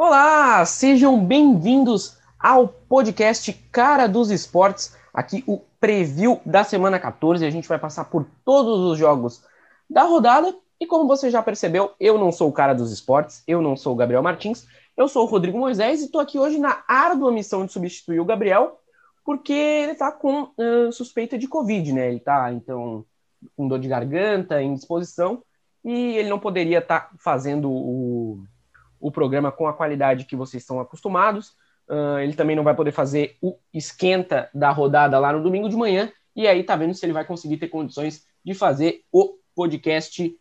Olá, sejam bem-vindos ao podcast Cara dos Esportes. Aqui o preview da semana 14. A gente vai passar por todos os jogos da rodada. E como você já percebeu, eu não sou o cara dos esportes, eu não sou o Gabriel Martins, eu sou o Rodrigo Moisés e estou aqui hoje na árdua missão de substituir o Gabriel, porque ele está com uh, suspeita de Covid, né? Ele está, então, com dor de garganta, indisposição, e ele não poderia estar tá fazendo o o programa com a qualidade que vocês estão acostumados. Uh, ele também não vai poder fazer o esquenta da rodada lá no domingo de manhã. E aí tá vendo se ele vai conseguir ter condições de fazer o podcast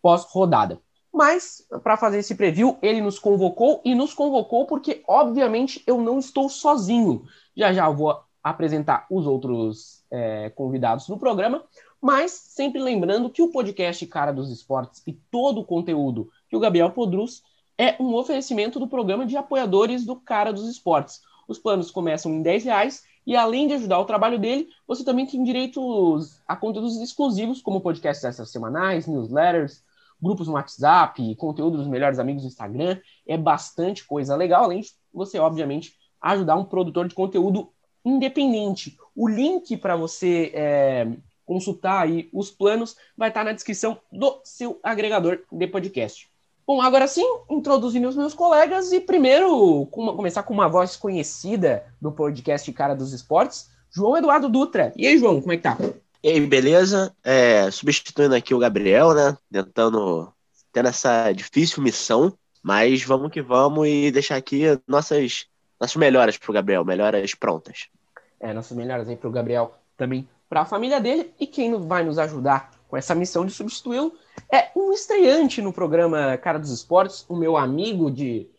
pós-rodada. Mas, para fazer esse preview, ele nos convocou e nos convocou porque, obviamente, eu não estou sozinho. Já já vou apresentar os outros é, convidados do programa, mas sempre lembrando que o podcast Cara dos Esportes e todo o conteúdo que o Gabriel produz é um oferecimento do programa de apoiadores do Cara dos Esportes. Os planos começam em 10 reais e além de ajudar o trabalho dele, você também tem direito a conteúdos exclusivos, como podcasts essas semanais, newsletters, grupos no WhatsApp, conteúdo dos melhores amigos no Instagram. É bastante coisa legal, além de você, obviamente, ajudar um produtor de conteúdo independente. O link para você é, consultar aí os planos vai estar na descrição do seu agregador de podcast. Bom, agora sim, introduzindo os meus colegas e primeiro com, começar com uma voz conhecida do podcast Cara dos Esportes, João Eduardo Dutra. E aí, João, como é que tá? E aí, beleza? É, substituindo aqui o Gabriel, né? Tentando, tendo essa difícil missão, mas vamos que vamos e deixar aqui nossas, nossas melhoras pro Gabriel, melhoras prontas. É, nossas melhoras aí pro Gabriel também, para a família dele e quem vai nos ajudar com essa missão de substituí-lo é um estreante no programa Cara dos Esportes, o meu amigo de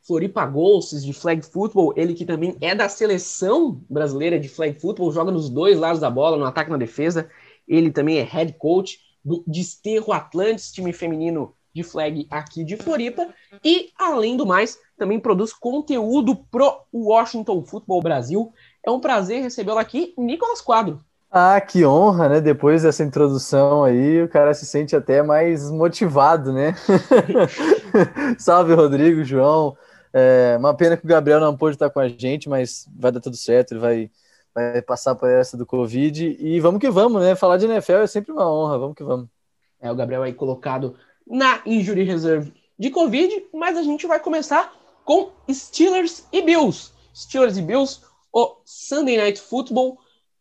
Floripa Ghosts, de flag football, ele que também é da seleção brasileira de flag football, joga nos dois lados da bola, no ataque e na defesa. Ele também é head coach do Desterro Atlantis, time feminino de flag aqui de Floripa. E, além do mais, também produz conteúdo pro Washington Football Brasil. É um prazer recebê-lo aqui, Nicolas Quadro. Ah, que honra, né? Depois dessa introdução aí, o cara se sente até mais motivado, né? Salve, Rodrigo, João. É uma pena que o Gabriel não pôde estar com a gente, mas vai dar tudo certo, ele vai, vai passar por essa do Covid. E vamos que vamos, né? Falar de NFL é sempre uma honra, vamos que vamos. É, o Gabriel aí colocado na Injury Reserve de Covid, mas a gente vai começar com Steelers e Bills. Steelers e Bills, o Sunday Night Football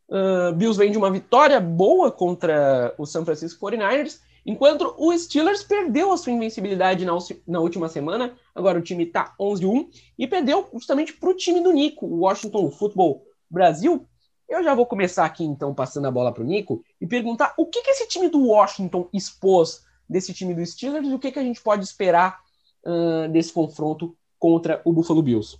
Uh, Bills vem de uma vitória boa contra o San Francisco 49ers, enquanto o Steelers perdeu a sua invencibilidade na, na última semana. Agora o time está 11-1 e perdeu justamente para o time do Nico, o Washington Football Brasil. Eu já vou começar aqui então passando a bola para o Nico e perguntar o que, que esse time do Washington expôs desse time do Steelers e o que, que a gente pode esperar uh, desse confronto contra o Buffalo Bills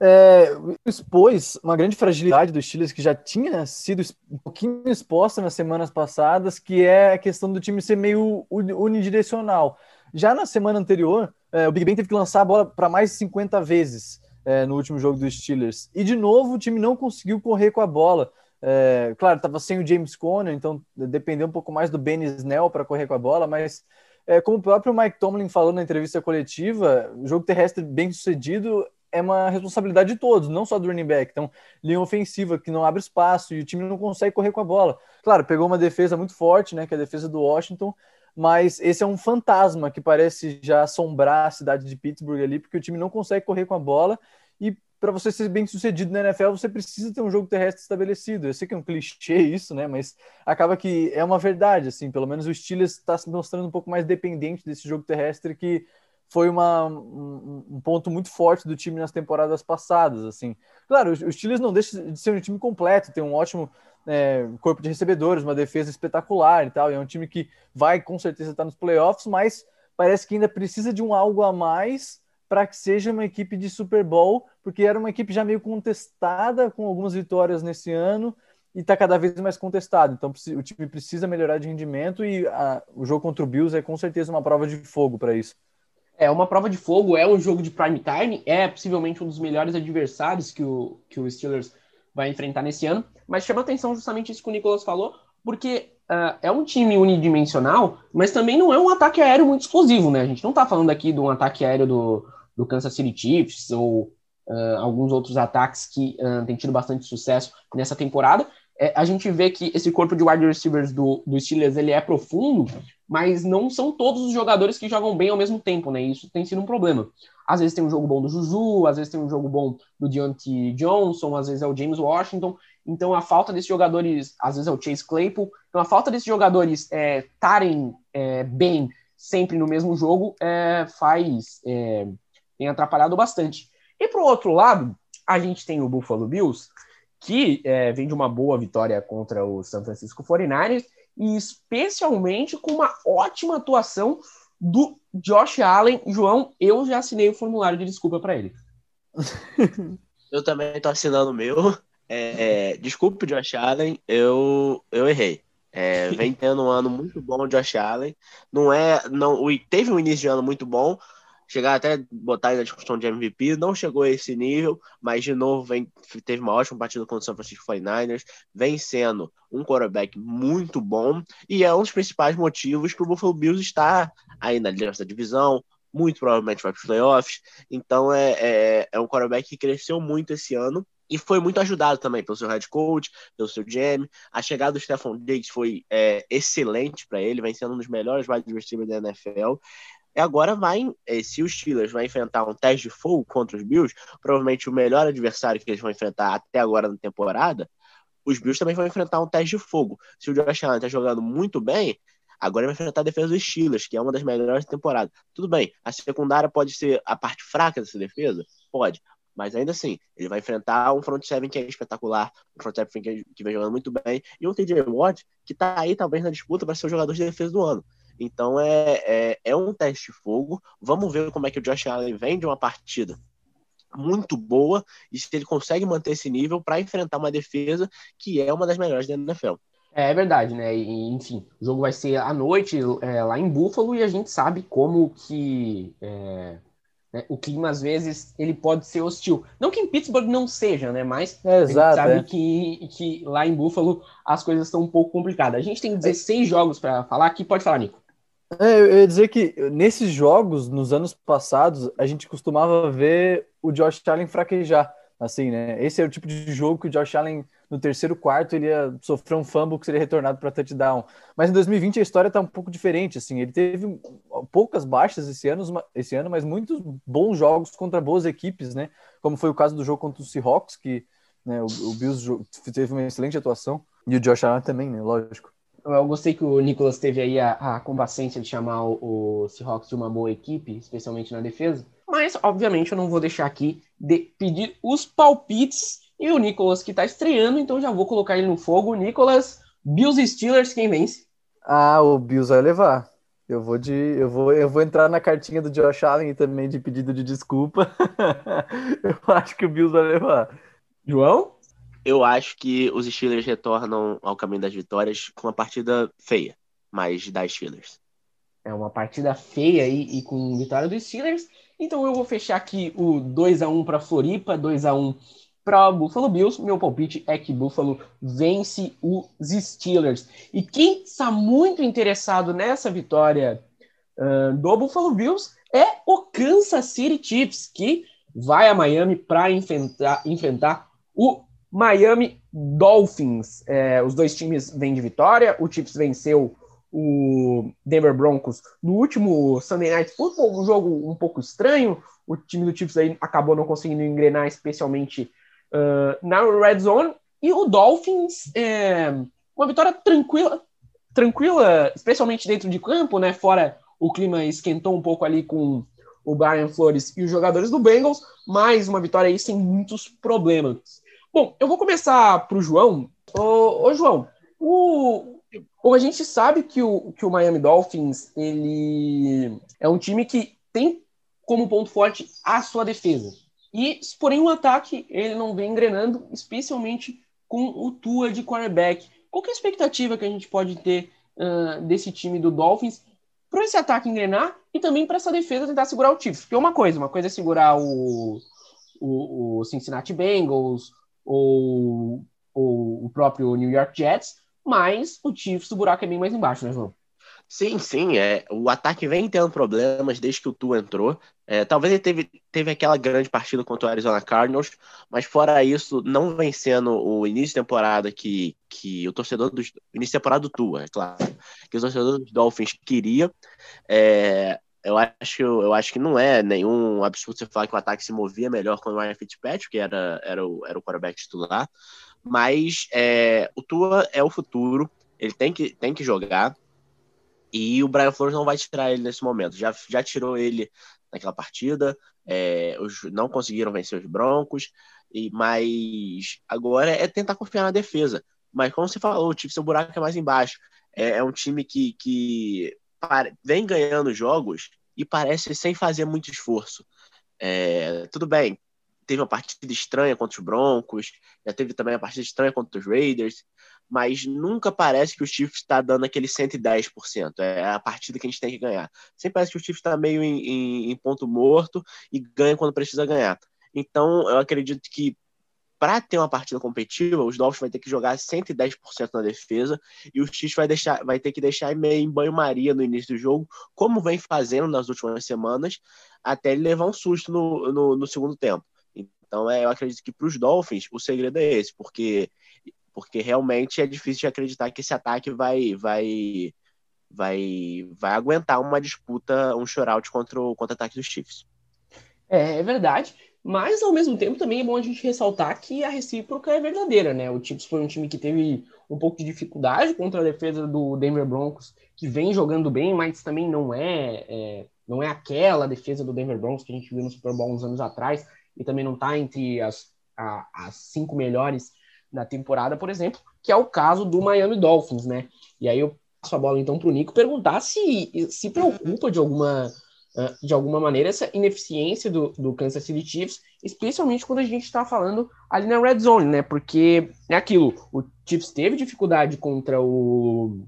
é, expôs uma grande fragilidade do Steelers que já tinha sido um pouquinho exposta nas semanas passadas, que é a questão do time ser meio unidirecional. Já na semana anterior, é, o Big Ben teve que lançar a bola para mais de 50 vezes é, no último jogo dos Steelers. E de novo, o time não conseguiu correr com a bola. É, claro, estava sem o James Conner, então dependeu um pouco mais do Ben Snell para correr com a bola, mas é, como o próprio Mike Tomlin falou na entrevista coletiva, o jogo terrestre bem sucedido é uma responsabilidade de todos, não só do running back. Então, linha ofensiva que não abre espaço e o time não consegue correr com a bola. Claro, pegou uma defesa muito forte, né, que é a defesa do Washington, mas esse é um fantasma que parece já assombrar a cidade de Pittsburgh ali, porque o time não consegue correr com a bola e para você ser bem sucedido na NFL, você precisa ter um jogo terrestre estabelecido. Eu sei que é um clichê isso, né? Mas acaba que é uma verdade, assim. Pelo menos o Steelers está se mostrando um pouco mais dependente desse jogo terrestre que foi uma, um, um, ponto muito forte do time nas temporadas passadas. Assim, claro, o Steelers não deixa de ser um time completo, tem um ótimo é, corpo de recebedores, uma defesa espetacular e tal. E é um time que vai com certeza estar nos playoffs, mas parece que ainda precisa de um algo a mais para que seja uma equipe de Super Bowl, porque era uma equipe já meio contestada com algumas vitórias nesse ano e está cada vez mais contestado. Então o time precisa melhorar de rendimento e a, o jogo contra o Bills é com certeza uma prova de fogo para isso. É uma prova de fogo, é um jogo de prime time, é possivelmente um dos melhores adversários que o, que o Steelers vai enfrentar nesse ano, mas chama atenção justamente isso que o Nicolas falou, porque uh, é um time unidimensional, mas também não é um ataque aéreo muito explosivo, né? A gente não tá falando aqui de um ataque aéreo do, do Kansas City Chiefs ou uh, alguns outros ataques que uh, têm tido bastante sucesso nessa temporada. É, a gente vê que esse corpo de wide receivers do, do Steelers ele é profundo, mas não são todos os jogadores que jogam bem ao mesmo tempo, né? Isso tem sido um problema. Às vezes tem um jogo bom do Juju, às vezes tem um jogo bom do Deontay Johnson, às vezes é o James Washington. Então a falta desses jogadores, às vezes é o Chase Claypool. Então a falta desses jogadores estarem é, é, bem sempre no mesmo jogo é, faz é, tem atrapalhado bastante. E para o outro lado, a gente tem o Buffalo Bills, que é, vem de uma boa vitória contra o San Francisco 49ers, e especialmente com uma ótima atuação do Josh Allen. João, eu já assinei o formulário de desculpa para ele. eu também estou assinando o meu. É, é, desculpe, Josh Allen, eu, eu errei. É, vem tendo um ano muito bom Josh Allen. Não é, não, teve um início de ano muito bom, chegar até botar aí na discussão de MVP, não chegou a esse nível, mas de novo vem, teve uma ótima partida contra o San Francisco 49ers, vem sendo um quarterback muito bom e é um dos principais motivos para o Buffalo Bills estar aí na liderança da divisão, muito provavelmente vai para os playoffs, então é, é, é um quarterback que cresceu muito esse ano e foi muito ajudado também pelo seu head coach, pelo seu GM. A chegada do Stephon Diggs foi é, excelente para ele, vem sendo um dos melhores wide receivers da NFL. E agora vai, eh, se os Steelers vai enfrentar um teste de fogo contra os Bills, provavelmente o melhor adversário que eles vão enfrentar até agora na temporada, os Bills também vão enfrentar um teste de fogo. Se o Josh Allen está jogando muito bem, agora vai enfrentar a defesa dos Steelers, que é uma das melhores da temporada. Tudo bem, a secundária pode ser a parte fraca dessa defesa? Pode. Mas ainda assim, ele vai enfrentar um front seven que é espetacular, um front seven que, que vem jogando muito bem, e um TJ Watt que está aí talvez na disputa para ser o jogador de defesa do ano. Então é, é, é um teste de fogo. Vamos ver como é que o Josh Allen vem de uma partida muito boa e se ele consegue manter esse nível para enfrentar uma defesa que é uma das melhores da NFL. É verdade, né? E, enfim, o jogo vai ser à noite é, lá em Buffalo e a gente sabe como que é, né, o clima às vezes ele pode ser hostil. Não que em Pittsburgh não seja, né? Mas é, exato, a gente sabe é. que, que lá em Buffalo as coisas estão um pouco complicadas. A gente tem 16 jogos para falar aqui. Pode falar, Nico. É, eu ia dizer que nesses jogos, nos anos passados, a gente costumava ver o Josh Allen fraquejar, assim, né? Esse é o tipo de jogo que o Josh Allen, no terceiro quarto, ele ia sofrer um fumble que seria retornado para touchdown. Mas em 2020 a história está um pouco diferente, assim. Ele teve poucas baixas esse ano, esse ano, mas muitos bons jogos contra boas equipes, né? Como foi o caso do jogo contra os Seahawks, que né, o, o Bills teve uma excelente atuação. E o Josh Allen também, né? Lógico. Eu gostei que o Nicolas teve aí a, a compacência de chamar o, o Seahawks de uma boa equipe, especialmente na defesa. Mas, obviamente, eu não vou deixar aqui de pedir os palpites. E o Nicolas que está estreando, então já vou colocar ele no fogo. Nicolas, Bills e Steelers, quem vence? Ah, o Bills vai levar. Eu vou de, eu vou, eu vou entrar na cartinha do Josh Allen também de pedido de desculpa. eu acho que o Bills vai levar. João? Eu acho que os Steelers retornam ao caminho das vitórias com uma partida feia, mas das Steelers. É uma partida feia e, e com vitória dos Steelers. Então eu vou fechar aqui o 2 a 1 para Floripa, 2 a 1 para Buffalo Bills. Meu palpite é que Buffalo vence os Steelers. E quem está muito interessado nessa vitória uh, do Buffalo Bills é o Kansas City Chiefs, que vai a Miami para enfrentar, enfrentar o Miami Dolphins. É, os dois times vêm de vitória. O Chiefs venceu o Denver Broncos no último Sunday Night Football, um jogo um pouco estranho. O time do Chiefs aí acabou não conseguindo engrenar, especialmente uh, na Red Zone. E o Dolphins, é, uma vitória tranquila, tranquila, especialmente dentro de campo, né? Fora o clima esquentou um pouco ali com o Brian Flores e os jogadores do Bengals, mas uma vitória aí sem muitos problemas. Bom, eu vou começar para o João. Ô, João, o, a gente sabe que o, que o Miami Dolphins ele é um time que tem como ponto forte a sua defesa. E, porém, o ataque ele não vem engrenando, especialmente com o Tua de quarterback. Qual é a expectativa que a gente pode ter uh, desse time do Dolphins para esse ataque engrenar e também para essa defesa tentar segurar o Chiefs? Porque é uma coisa, uma coisa é segurar o, o, o Cincinnati Bengals, ou, ou o próprio New York Jets, mas o Chiefs, o buraco é bem mais embaixo, né, João? Sim, sim, é, o ataque vem tendo problemas desde que o Tua entrou. É, talvez ele teve, teve aquela grande partida contra o Arizona Cardinals, mas fora isso, não vem sendo o início de temporada que, que o torcedor do início de temporada do Tua, é claro, que o torcedor dos Dolphins queria. É, eu acho, eu acho que não é nenhum absurdo você falar que o ataque se movia melhor com o Ryan Fitzpatrick, que era, era, o, era o quarterback titular, mas é, o Tua é o futuro, ele tem que, tem que jogar. E o Brian Flores não vai tirar ele nesse momento. Já, já tirou ele naquela partida. É, os, não conseguiram vencer os Broncos. E, mas agora é tentar confiar na defesa. Mas como você falou, o time seu buraco é mais embaixo. É, é um time que, que vem ganhando jogos e parece sem fazer muito esforço. É, tudo bem, teve uma partida estranha contra os Broncos, já teve também a partida estranha contra os Raiders, mas nunca parece que o Chiefs está dando aquele 110%. É a partida que a gente tem que ganhar. Sempre parece que o Chiefs está meio em, em, em, ponto morto e ganha quando precisa ganhar. Então, eu acredito que para ter uma partida competitiva, os Dolphins vai ter que jogar 110% na defesa e o Chiefs vai, deixar, vai ter que deixar meio em banho-maria no início do jogo, como vem fazendo nas últimas semanas, até ele levar um susto no, no, no segundo tempo. Então, é, eu acredito que para os Dolphins o segredo é esse, porque porque realmente é difícil de acreditar que esse ataque vai vai vai vai aguentar uma disputa, um shootout contra o contra-ataque dos Chiefs. É, é verdade, mas ao mesmo tempo também é bom a gente ressaltar que a recíproca é verdadeira, né? O Chiefs foi um time que teve um pouco de dificuldade contra a defesa do Denver Broncos, que vem jogando bem, mas também não é, é não é aquela defesa do Denver Broncos que a gente viu no Super Bowl uns anos atrás e também não está entre as, a, as cinco melhores na temporada, por exemplo, que é o caso do Miami Dolphins, né? E aí eu passo a bola então para o Nico perguntar se se preocupa de alguma de alguma maneira essa ineficiência do, do Kansas City Chiefs, especialmente quando a gente está falando ali na red zone, né? Porque é aquilo, o Chiefs teve dificuldade contra o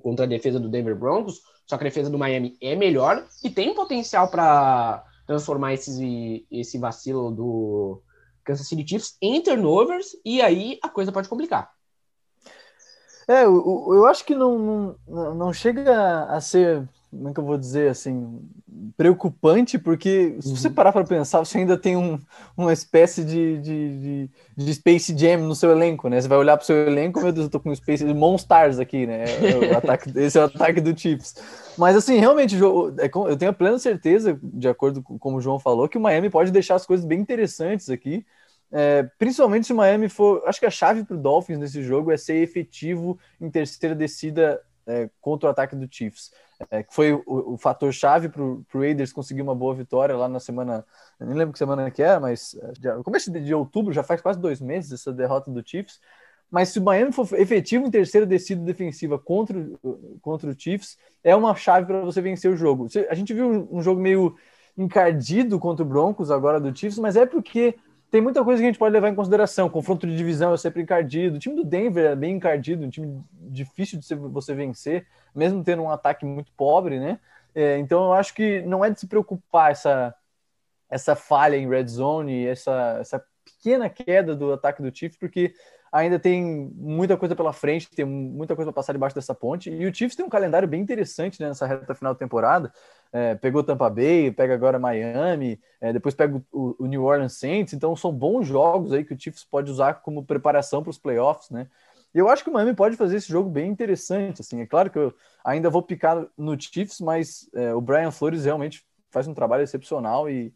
contra a defesa do Denver Broncos, só que a defesa do Miami é melhor e tem potencial para transformar esse, esse vacilo do, Kansas City Chiefs em turnovers, e aí a coisa pode complicar. É, eu, eu acho que não, não, não chega a ser, como é que eu vou dizer assim, preocupante, porque se você uhum. parar para pensar, você ainda tem um, uma espécie de, de, de, de, Space Jam no seu elenco, né? Você vai olhar para o seu elenco, meu Deus, eu tô com um Space de Monstars aqui, né? É o ataque, esse é o ataque do Chiefs. Mas assim, realmente, é eu tenho a plena certeza, de acordo com como o João falou, que o Miami pode deixar as coisas bem interessantes aqui. É, principalmente se o Miami for. Acho que a chave para o Dolphins nesse jogo é ser efetivo em terceira descida é, contra o ataque do Chiefs. É, que foi o, o fator chave para o Raiders conseguir uma boa vitória lá na semana. Nem lembro que semana que era, mas no começo de, de outubro, já faz quase dois meses essa derrota do Chiefs. Mas se o Miami for efetivo em terceira descida defensiva contra, contra o Chiefs, é uma chave para você vencer o jogo. A gente viu um jogo meio encardido contra o Broncos agora do Chiefs, mas é porque tem muita coisa que a gente pode levar em consideração. Confronto de divisão é sempre encardido. O time do Denver é bem encardido, um time difícil de você vencer, mesmo tendo um ataque muito pobre, né? É, então eu acho que não é de se preocupar essa, essa falha em red zone, essa, essa pequena queda do ataque do Chiefs, porque ainda tem muita coisa pela frente, tem muita coisa para passar debaixo dessa ponte. E o Chiefs tem um calendário bem interessante né, nessa reta final da temporada. É, pegou Tampa Bay, pega agora Miami, é, depois pega o, o, New Orleans Saints. Então são bons jogos aí que o Chiefs pode usar como preparação para os playoffs, né? Eu acho que o Miami pode fazer esse jogo bem interessante. Assim, é claro que eu ainda vou picar no Chiefs, mas é, o Brian Flores realmente faz um trabalho excepcional e,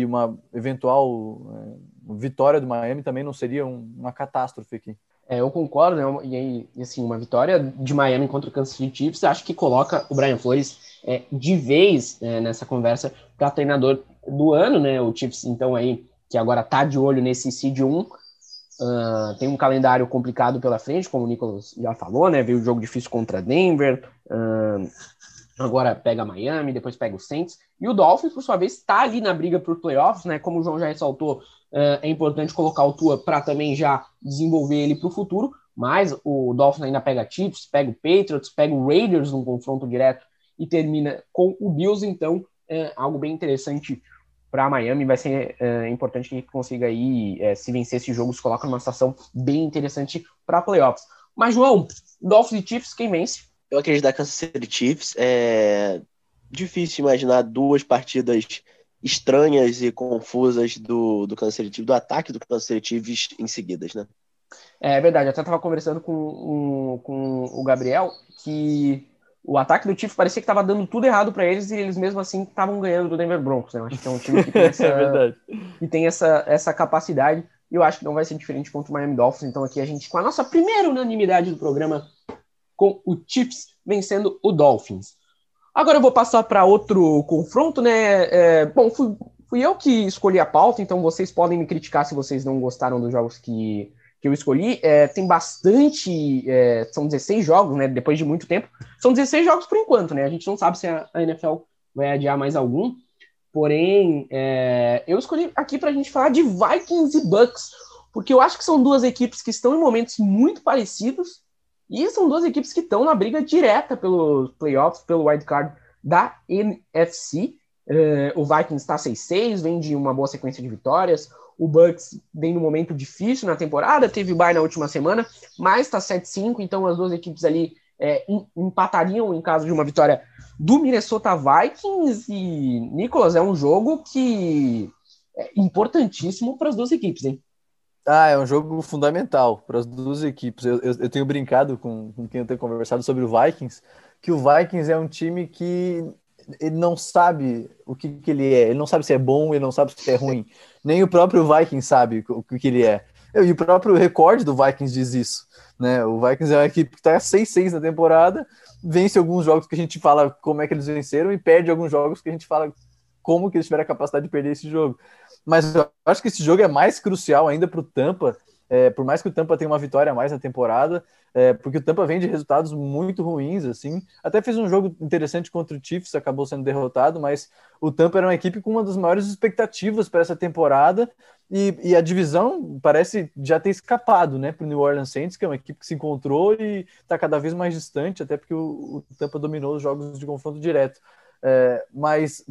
e uma eventual é, vitória do Miami também não seria um, uma catástrofe aqui. É, eu concordo, né? E, e, assim, uma vitória de Miami contra o Kansas City Chiefs, acho que coloca o Brian Flores é, de vez é, nessa conversa para treinador do ano, né? O Chiefs, então, aí, que agora tá de olho nesse seed 1, uh, tem um calendário complicado pela frente, como o Nicolas já falou, né? Veio o jogo difícil contra Denver, uh, agora pega Miami, depois pega o Saints, e o Dolphins, por sua vez, está ali na briga por playoffs, né? Como o João já ressaltou, uh, é importante colocar o Tua para também já desenvolver ele para o futuro, mas o Dolphins ainda pega Chiefs, pega o Patriots, pega o Raiders num confronto direto e termina com o Bills, então é algo bem interessante para Miami, vai ser é, importante que consiga aí, é, se vencer esse jogo, se coloca numa situação bem interessante para playoffs. Mas, João, Dolphins e Chiefs, quem vence? Eu acredito na Kansas City Chiefs. É difícil imaginar duas partidas estranhas e confusas do, do Kansas City do ataque do Kansas City Chiefs em seguidas, né? É verdade, eu até estava conversando com, um, com o Gabriel que o ataque do Chiefs parecia que estava dando tudo errado para eles e eles mesmo assim estavam ganhando do Denver Broncos. Né? Eu acho que é um time que tem, essa, é que tem essa, essa capacidade e eu acho que não vai ser diferente contra o Miami Dolphins. Então aqui a gente com a nossa primeira unanimidade do programa com o Chiefs vencendo o Dolphins. Agora eu vou passar para outro confronto, né? É, bom, fui, fui eu que escolhi a pauta, então vocês podem me criticar se vocês não gostaram dos jogos que que eu escolhi, é, tem bastante. É, são 16 jogos, né? Depois de muito tempo. São 16 jogos por enquanto, né? A gente não sabe se a, a NFL vai adiar mais algum. Porém, é, eu escolhi aqui para a gente falar de Vikings e Bucks, porque eu acho que são duas equipes que estão em momentos muito parecidos e são duas equipes que estão na briga direta pelos playoffs, pelo wildcard da NFC. É, o Vikings está 6-6, vem de uma boa sequência de vitórias. O Bucks vem num momento difícil na temporada, teve bye na última semana, mas está 7-5, então as duas equipes ali é, empatariam em caso de uma vitória do Minnesota Vikings. E, Nicolas, é um jogo que é importantíssimo para as duas equipes, hein? Ah, é um jogo fundamental para as duas equipes. Eu, eu, eu, tenho brincado com, com quem eu tenho conversado sobre o Vikings, que o Vikings é um time que ele não sabe o que, que, ele é, ele não sabe se é bom, ele não sabe se é ruim. Nem o próprio Vikings sabe o que, que ele é. E o próprio recorde do Vikings diz isso. Né? O Vikings é uma equipe que está 6-6 na temporada, vence alguns jogos que a gente fala como é que eles venceram e perde alguns jogos que a gente fala como que eles tiveram a capacidade de perder esse jogo. Mas eu acho que esse jogo é mais crucial ainda para o Tampa, é, por mais que o Tampa tenha uma vitória a mais na temporada, é, porque o Tampa vem de resultados muito ruins, assim. Até fez um jogo interessante contra o Chiefs, acabou sendo derrotado, mas o Tampa era uma equipe com uma das maiores expectativas para essa temporada e, e, a divisão parece já ter escapado, né, para o New Orleans Saints, que é uma equipe que se encontrou e está cada vez mais distante, até porque o, o, Tampa dominou os jogos de confronto direto. É, mas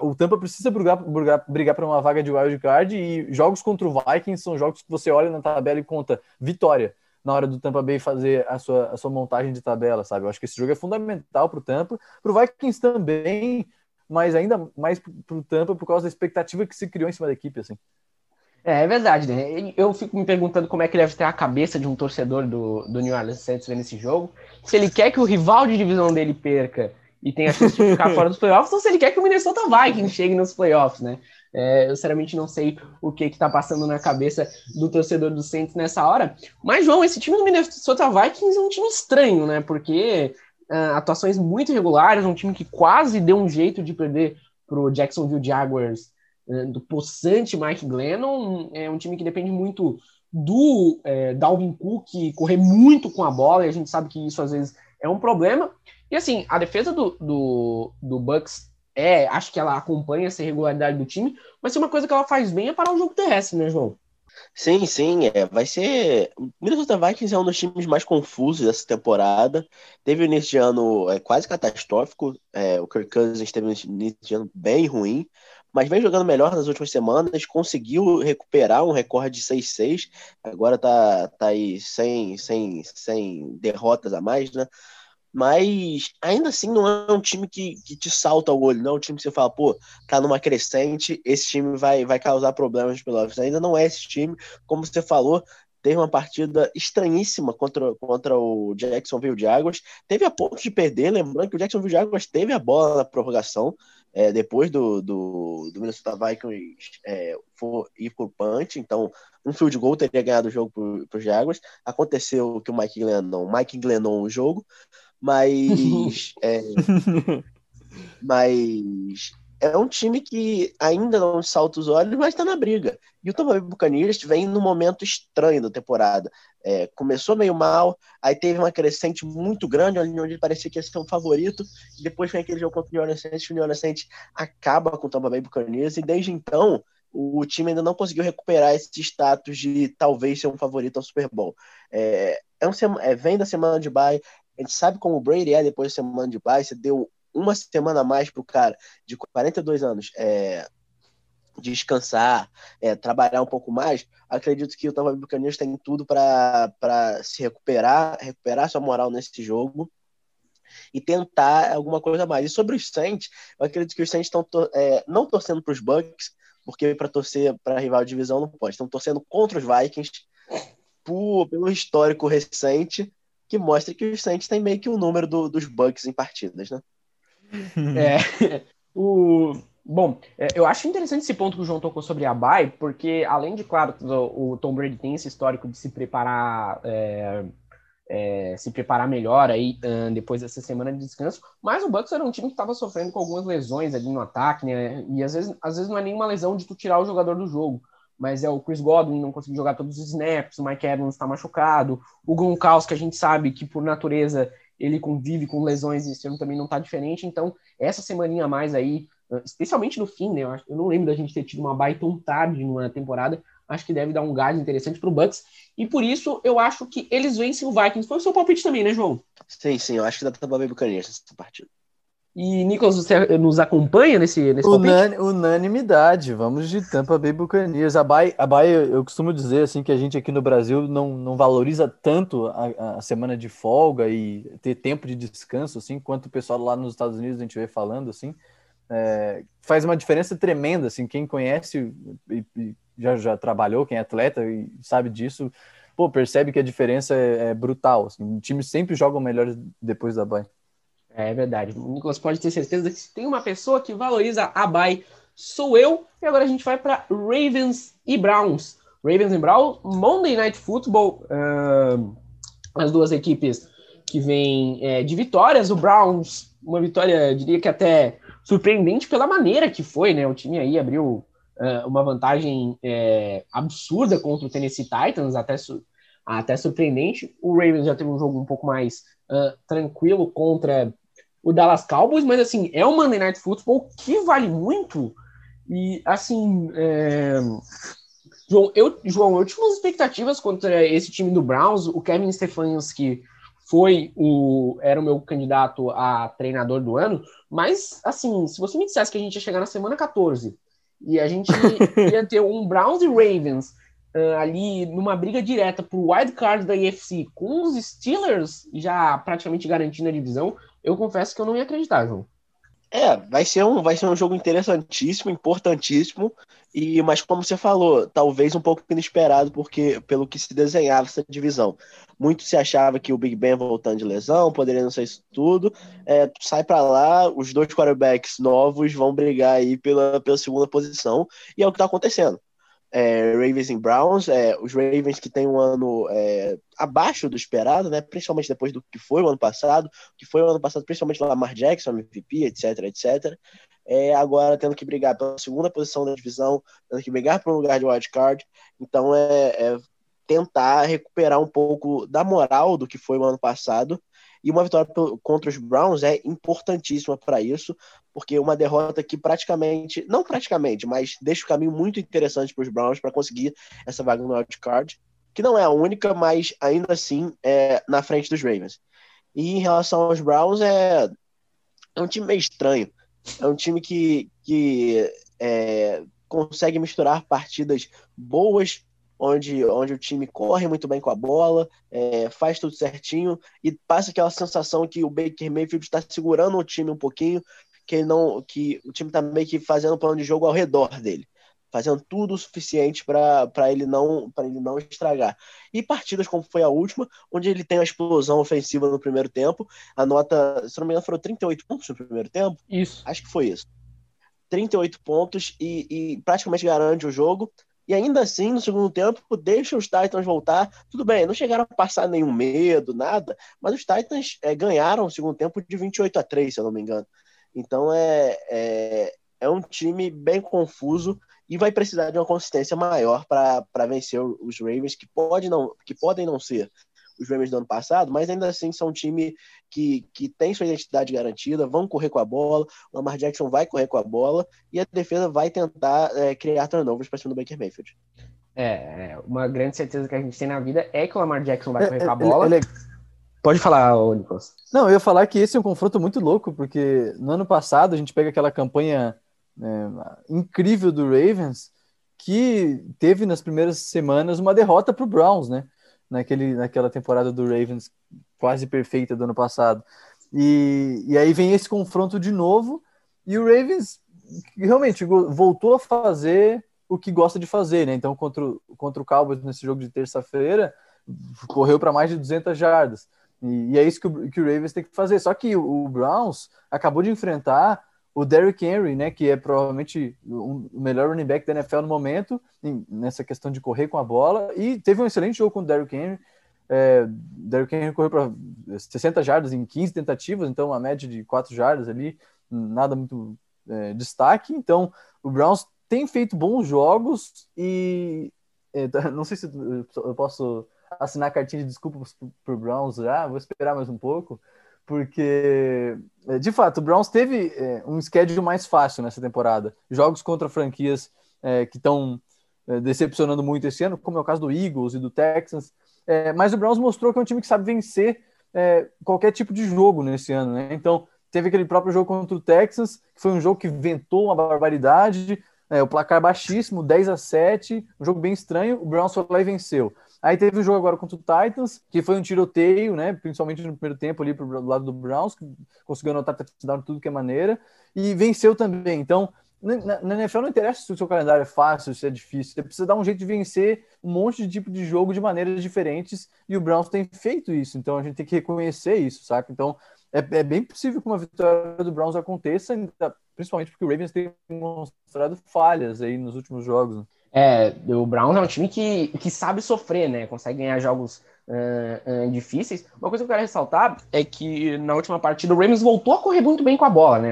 o Tampa precisa brigar, brigar, brigar para uma vaga de wild card e jogos contra o Vikings são jogos que você olha na tabela e conta vitória na hora do Tampa Bay fazer a sua, a sua montagem de tabela, sabe? Eu acho que esse jogo é fundamental para o Tampa, para o Vikings também, mas ainda mais para o Tampa por causa da expectativa que se criou em cima da equipe, assim. É, é verdade, né? Eu fico me perguntando como é que deve ter a cabeça de um torcedor do, do New Orleans Saints vendo esse jogo. Se ele quer que o rival de divisão dele perca e tenha chance de ficar fora dos playoffs, ou se ele quer que o Minnesota Vikings chegue nos playoffs, né? É, eu sinceramente não sei o que está passando na cabeça do torcedor do Saints nessa hora. Mas, João, esse time do Minnesota Vikings é um time estranho, né? Porque uh, atuações muito irregulares, um time que quase deu um jeito de perder para o Jacksonville Jaguars uh, do possante Mike Glennon. É um time que depende muito do é, Dalvin Cook correr muito com a bola, e a gente sabe que isso às vezes é um problema. E assim, a defesa do, do, do Bucks é, acho que ela acompanha essa irregularidade do time, mas uma coisa que ela faz bem é parar o jogo terrestre, né, João? Sim, sim, é, vai ser. O Minnesota Vikings é um dos times mais confusos dessa temporada. Teve um início de ano é, quase catastrófico. É, o Kirk Cousins teve um início de ano bem ruim, mas vem jogando melhor nas últimas semanas. Conseguiu recuperar um recorde de 6-6. Agora tá, tá aí sem, sem, sem derrotas a mais, né? Mas ainda assim não é um time que, que te salta o olho, não é um time que você fala, pô, tá numa crescente, esse time vai, vai causar problemas nos playoffs. Ainda não é esse time, como você falou, teve uma partida estranhíssima contra, contra o Jacksonville Jaguars, teve a ponto de perder, lembrando que o Jacksonville Jaguars teve a bola na prorrogação, é, depois do, do, do Minnesota Vikings é, for, ir por punch, então um field goal teria ganhado o jogo para os Jaguars. Aconteceu que o Mike Glennon, Mike Glennon o jogo, mas. é, mas é um time que ainda não salta os olhos, mas está na briga. E o Tampa Bay Buccaneers vem num momento estranho da temporada. É, começou meio mal, aí teve uma crescente muito grande, onde parecia que ia ser um favorito, e depois vem aquele jogo contra o New Orleans Saints, o New Orleans Saints acaba com o Tampa Bay Buccaneers, e desde então o time ainda não conseguiu recuperar esse status de talvez ser um favorito ao Super Bowl. É, é, um, é vem da semana de bye, a gente sabe como o Brady é depois da semana de bye, você deu uma semana a mais pro cara de 42 anos é, descansar, é, trabalhar um pouco mais, acredito que o Tampa Bay Buccaneers tem tudo para se recuperar, recuperar sua moral nesse jogo e tentar alguma coisa mais. E sobre os Saints, eu acredito que os Saints estão é, não torcendo para os Bucks, porque para torcer para rival de divisão não pode. Estão torcendo contra os Vikings por, pelo histórico recente que mostra que os Saints têm meio que o número do, dos Bucks em partidas, né? É, o, bom, é, eu acho interessante esse ponto que o João tocou sobre a Bay, porque além de, claro, o, o Tom Brady tem esse histórico de se preparar é, é, se preparar melhor aí depois dessa semana de descanso. Mas o Bucks era um time que estava sofrendo com algumas lesões ali no ataque, né? E às vezes, às vezes não é nenhuma lesão de tu tirar o jogador do jogo. Mas é o Chris Godwin não conseguiu jogar todos os snaps, o Mike Evans está machucado, o Gronkowski, que a gente sabe que por natureza ele convive com lesões e esse ano também não está diferente. Então, essa semaninha a mais aí, especialmente no fim, né? Eu, não lembro da gente ter tido uma baita tão tarde numa temporada, acho que deve dar um gás interessante para o Bucks. E por isso eu acho que eles vencem o Vikings. Foi o seu palpite também, né, João? Sim, sim, eu acho que dá para ver Buccaneers essa partida. E, Nicolas, você nos acompanha nesse, nesse Unan, Unanimidade, vamos de Tampa Bay Buccaneers. A Bay, a Bay eu, costumo dizer assim que a gente aqui no Brasil não, não valoriza tanto a, a, semana de folga e ter tempo de descanso, assim, quanto o pessoal lá nos Estados Unidos a gente vê falando, assim. É, faz uma diferença tremenda, assim, quem conhece e, e já, já trabalhou, quem é atleta e sabe disso, pô, percebe que a diferença é, é brutal. Assim, times sempre jogam melhor depois da Bay. É verdade. O Nicolas pode ter certeza que se tem uma pessoa que valoriza a Bay, sou eu. E agora a gente vai para Ravens e Browns. Ravens e Browns, Monday Night Football. Uh, as duas equipes que vêm é, de vitórias. O Browns, uma vitória, diria que até surpreendente pela maneira que foi, né? O time aí abriu uh, uma vantagem é, absurda contra o Tennessee Titans, até, su até surpreendente. O Ravens já teve um jogo um pouco mais uh, tranquilo contra o Dallas Cowboys, mas assim, é um Monday Night Football que vale muito. E assim, é... João, eu, João, eu tinha umas expectativas contra esse time do Browns. O Kevin Stefanski foi o era o meu candidato a treinador do ano, mas assim, se você me dissesse que a gente ia chegar na semana 14 e a gente ia ter um Browns e Ravens uh, ali numa briga direta por wild card da EFC com os Steelers já praticamente garantindo a divisão, eu confesso que eu não ia acreditar, João. É, vai ser um, vai ser um jogo interessantíssimo, importantíssimo, e mas como você falou, talvez um pouco inesperado porque pelo que se desenhava essa divisão. Muito se achava que o Big Ben voltando de lesão, poderia não ser isso tudo. É, sai para lá, os dois quarterbacks novos vão brigar aí pela, pela segunda posição, e é o que está acontecendo é, Ravens e Browns, é, os Ravens que tem um ano é, abaixo do esperado, né, principalmente depois do que foi o ano passado, que foi o ano passado, principalmente Lamar Jackson, MVP, etc, etc, é, agora tendo que brigar pela segunda posição da divisão, tendo que brigar por um lugar de wild card, então é, é tentar recuperar um pouco da moral do que foi o ano passado, e uma vitória contra os Browns é importantíssima para isso, porque uma derrota que praticamente, não praticamente, mas deixa o caminho muito interessante para os Browns para conseguir essa vaga no wildcard, que não é a única, mas ainda assim é na frente dos Ravens. E em relação aos Browns, é, é um time meio estranho. É um time que, que é, consegue misturar partidas boas onde, onde o time corre muito bem com a bola, é, faz tudo certinho e passa aquela sensação que o Baker Mayfield está segurando o time um pouquinho, que ele não, que o time está meio que fazendo um plano de jogo ao redor dele, fazendo tudo o suficiente para ele não para ele não estragar. E partidas como foi a última, onde ele tem a explosão ofensiva no primeiro tempo, a nota, se não me engano, foram 38 pontos no primeiro tempo. Isso. Acho que foi isso. 38 pontos e, e praticamente garante o jogo. E ainda assim, no segundo tempo, deixa os Titans voltar. Tudo bem, não chegaram a passar nenhum medo, nada, mas os Titans é, ganharam o segundo tempo de 28 a 3, se eu não me engano. Então é, é, é um time bem confuso e vai precisar de uma consistência maior para vencer os Ravens, que, pode não, que podem não ser os Ravens do ano passado, mas ainda assim são um time que, que tem sua identidade garantida, vão correr com a bola, o Lamar Jackson vai correr com a bola e a defesa vai tentar é, criar turnovers para cima do Baker Mayfield. É, é, uma grande certeza que a gente tem na vida é que o Lamar Jackson vai é, correr com a é, bola. Ele, ele... Pode falar, Nicolas. Não, eu ia falar que esse é um confronto muito louco, porque no ano passado a gente pega aquela campanha é, incrível do Ravens, que teve nas primeiras semanas uma derrota para o Browns, né? naquele, naquela temporada do Ravens quase perfeita do ano passado. E, e aí vem esse confronto de novo, e o Ravens realmente voltou a fazer o que gosta de fazer, né? Então, contra, o, contra o Cowboys nesse jogo de terça-feira, correu para mais de 200 jardas. E, e, é isso que o, que o Ravens tem que fazer. Só que o, o Browns acabou de enfrentar o Derrick Henry, né, que é provavelmente o melhor running back da NFL no momento, nessa questão de correr com a bola, e teve um excelente jogo com o Derrick Henry. É, Derrick Henry correu para 60 jardas em 15 tentativas, então uma média de 4 jardas ali, nada muito é, destaque. Então, o Browns tem feito bons jogos e não sei se eu posso assinar cartinha de desculpas para o Browns já, vou esperar mais um pouco, porque, é, de fato, o Browns teve é, um schedule mais fácil nessa temporada. Jogos contra franquias é, que estão decepcionando muito esse ano, como é o caso do Eagles e do Texans, mas o Browns mostrou que é um time que sabe vencer qualquer tipo de jogo nesse ano, né? Então, teve aquele próprio jogo contra o Texans, que foi um jogo que ventou uma barbaridade, o placar baixíssimo, 10 a 7, um jogo bem estranho, o Browns foi lá e venceu. Aí teve o jogo agora contra o Titans, que foi um tiroteio, né? Principalmente no primeiro tempo ali pro lado do Browns, que conseguiu anotar touchdown de tudo que é maneira, e venceu também. Então, na, na NFL não interessa se o seu calendário é fácil, se é difícil, você precisa dar um jeito de vencer um monte de tipo de jogo de maneiras diferentes, e o Browns tem feito isso, então a gente tem que reconhecer isso, saca? Então, é, é bem possível que uma vitória do Browns aconteça, principalmente porque o Ravens tem mostrado falhas aí nos últimos jogos. Né? É, o Browns é um time que, que sabe sofrer, né? Consegue ganhar jogos uh, uh, difíceis. Uma coisa que eu quero ressaltar é que na última partida o Rams voltou a correr muito bem com a bola, né?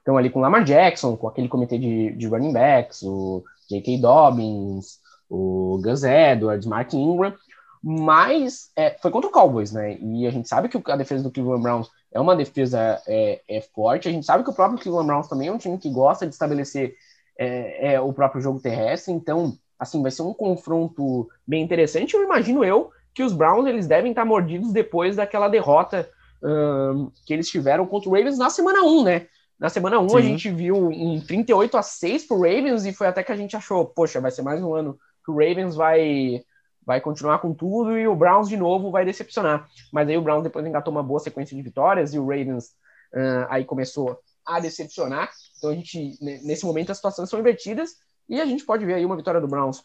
Então ali com o Lamar Jackson, com aquele comitê de, de running backs, o J.K. Dobbins, o Gus Edwards, Mark Ingram, mas é, foi contra o Cowboys, né? E a gente sabe que a defesa do Cleveland Browns é uma defesa é, é forte, a gente sabe que o próprio Cleveland Browns também é um time que gosta de estabelecer é, é, o próprio jogo terrestre. Então, assim, vai ser um confronto bem interessante. Eu imagino eu que os Browns eles devem estar mordidos depois daquela derrota um, que eles tiveram contra o Ravens na semana 1, né? Na semana 1 Sim. a gente viu um 38 a 6 pro Ravens e foi até que a gente achou, poxa, vai ser mais um ano que o Ravens vai vai continuar com tudo e o Browns de novo vai decepcionar. Mas aí o Browns depois engatou uma boa sequência de vitórias e o Ravens uh, aí começou a decepcionar. Então a gente, nesse momento, as situações são invertidas e a gente pode ver aí uma vitória do Browns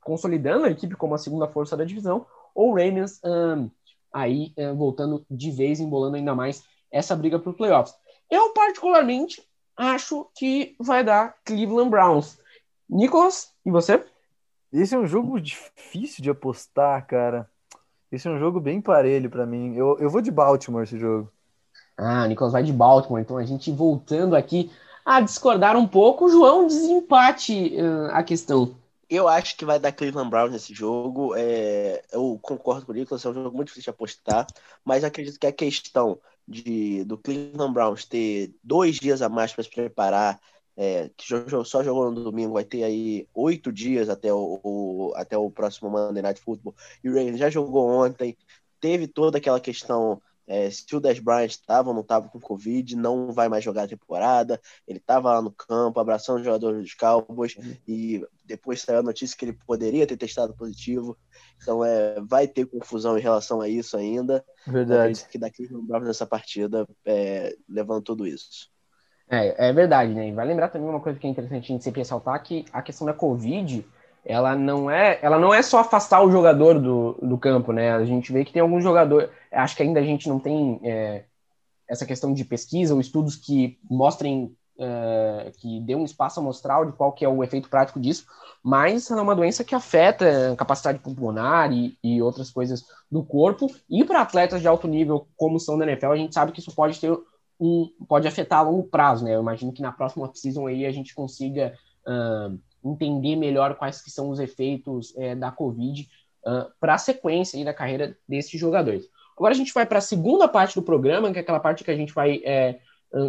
consolidando a equipe como a segunda força da divisão, ou o Ravens um, aí um, voltando de vez, embolando ainda mais essa briga para os playoffs. Eu, particularmente, acho que vai dar Cleveland Browns. Nicolas, e você? Esse é um jogo difícil de apostar, cara. Esse é um jogo bem parelho para mim. Eu, eu vou de Baltimore esse jogo. Ah, Nicolas vai de Baltimore. Então a gente voltando aqui a discordar um pouco. João, desempate uh, a questão. Eu acho que vai dar Cleveland Browns nesse jogo. É, eu concordo com o Nicolas, é um jogo muito difícil de apostar, mas acredito que a questão de, do Cleveland Browns ter dois dias a mais para se preparar, é, que só jogou no domingo, vai ter aí oito dias até o, o, até o próximo Monday Night Football, e o Ravens já jogou ontem, teve toda aquela questão é, se o Des Bryant estava ou não estava com Covid, não vai mais jogar a temporada. Ele estava lá no campo, abraçando os jogadores dos Cowboys, uhum. e depois saiu a notícia que ele poderia ter testado positivo. Então é, vai ter confusão em relação a isso ainda. Verdade. Que daqui Browns nessa partida é, levando tudo isso. É, é verdade, né? E vai lembrar também uma coisa que é interessante a gente sempre ressaltar, que a questão da Covid ela não é ela não é só afastar o jogador do, do campo, né? A gente vê que tem alguns jogadores, acho que ainda a gente não tem é, essa questão de pesquisa ou estudos que mostrem é, que dê um espaço amostral de qual que é o efeito prático disso, mas ela é uma doença que afeta a capacidade pulmonar e, e outras coisas do corpo, e para atletas de alto nível, como são da NFL, a gente sabe que isso pode ter um, pode afetar a longo prazo, né? Eu imagino que na próxima season aí a gente consiga uh, entender melhor quais que são os efeitos é, da Covid uh, para a sequência aí da carreira desses jogadores. Agora a gente vai para a segunda parte do programa, que é aquela parte que a gente vai, é,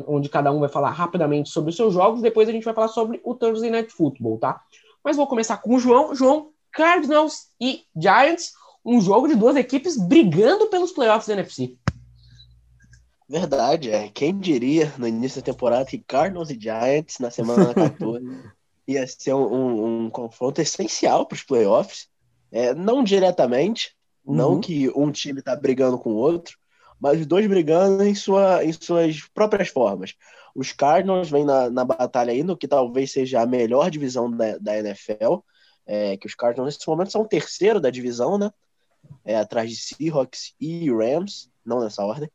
onde cada um vai falar rapidamente sobre os seus jogos, depois a gente vai falar sobre o Thursday Night Football, tá? Mas vou começar com o João. João, Cardinals e Giants, um jogo de duas equipes brigando pelos playoffs da NFC. Verdade, é. Quem diria no início da temporada que Cardinals e Giants na semana 14 ia ser um, um, um confronto essencial para os playoffs. É, não diretamente, uhum. não que um time está brigando com o outro, mas os dois brigando em, sua, em suas próprias formas. Os Cardinals vêm na, na batalha aí no que talvez seja a melhor divisão da, da NFL, é, que os Cardinals nesse momento são o terceiro da divisão, né? É, atrás de Seahawks e Rams, não nessa ordem,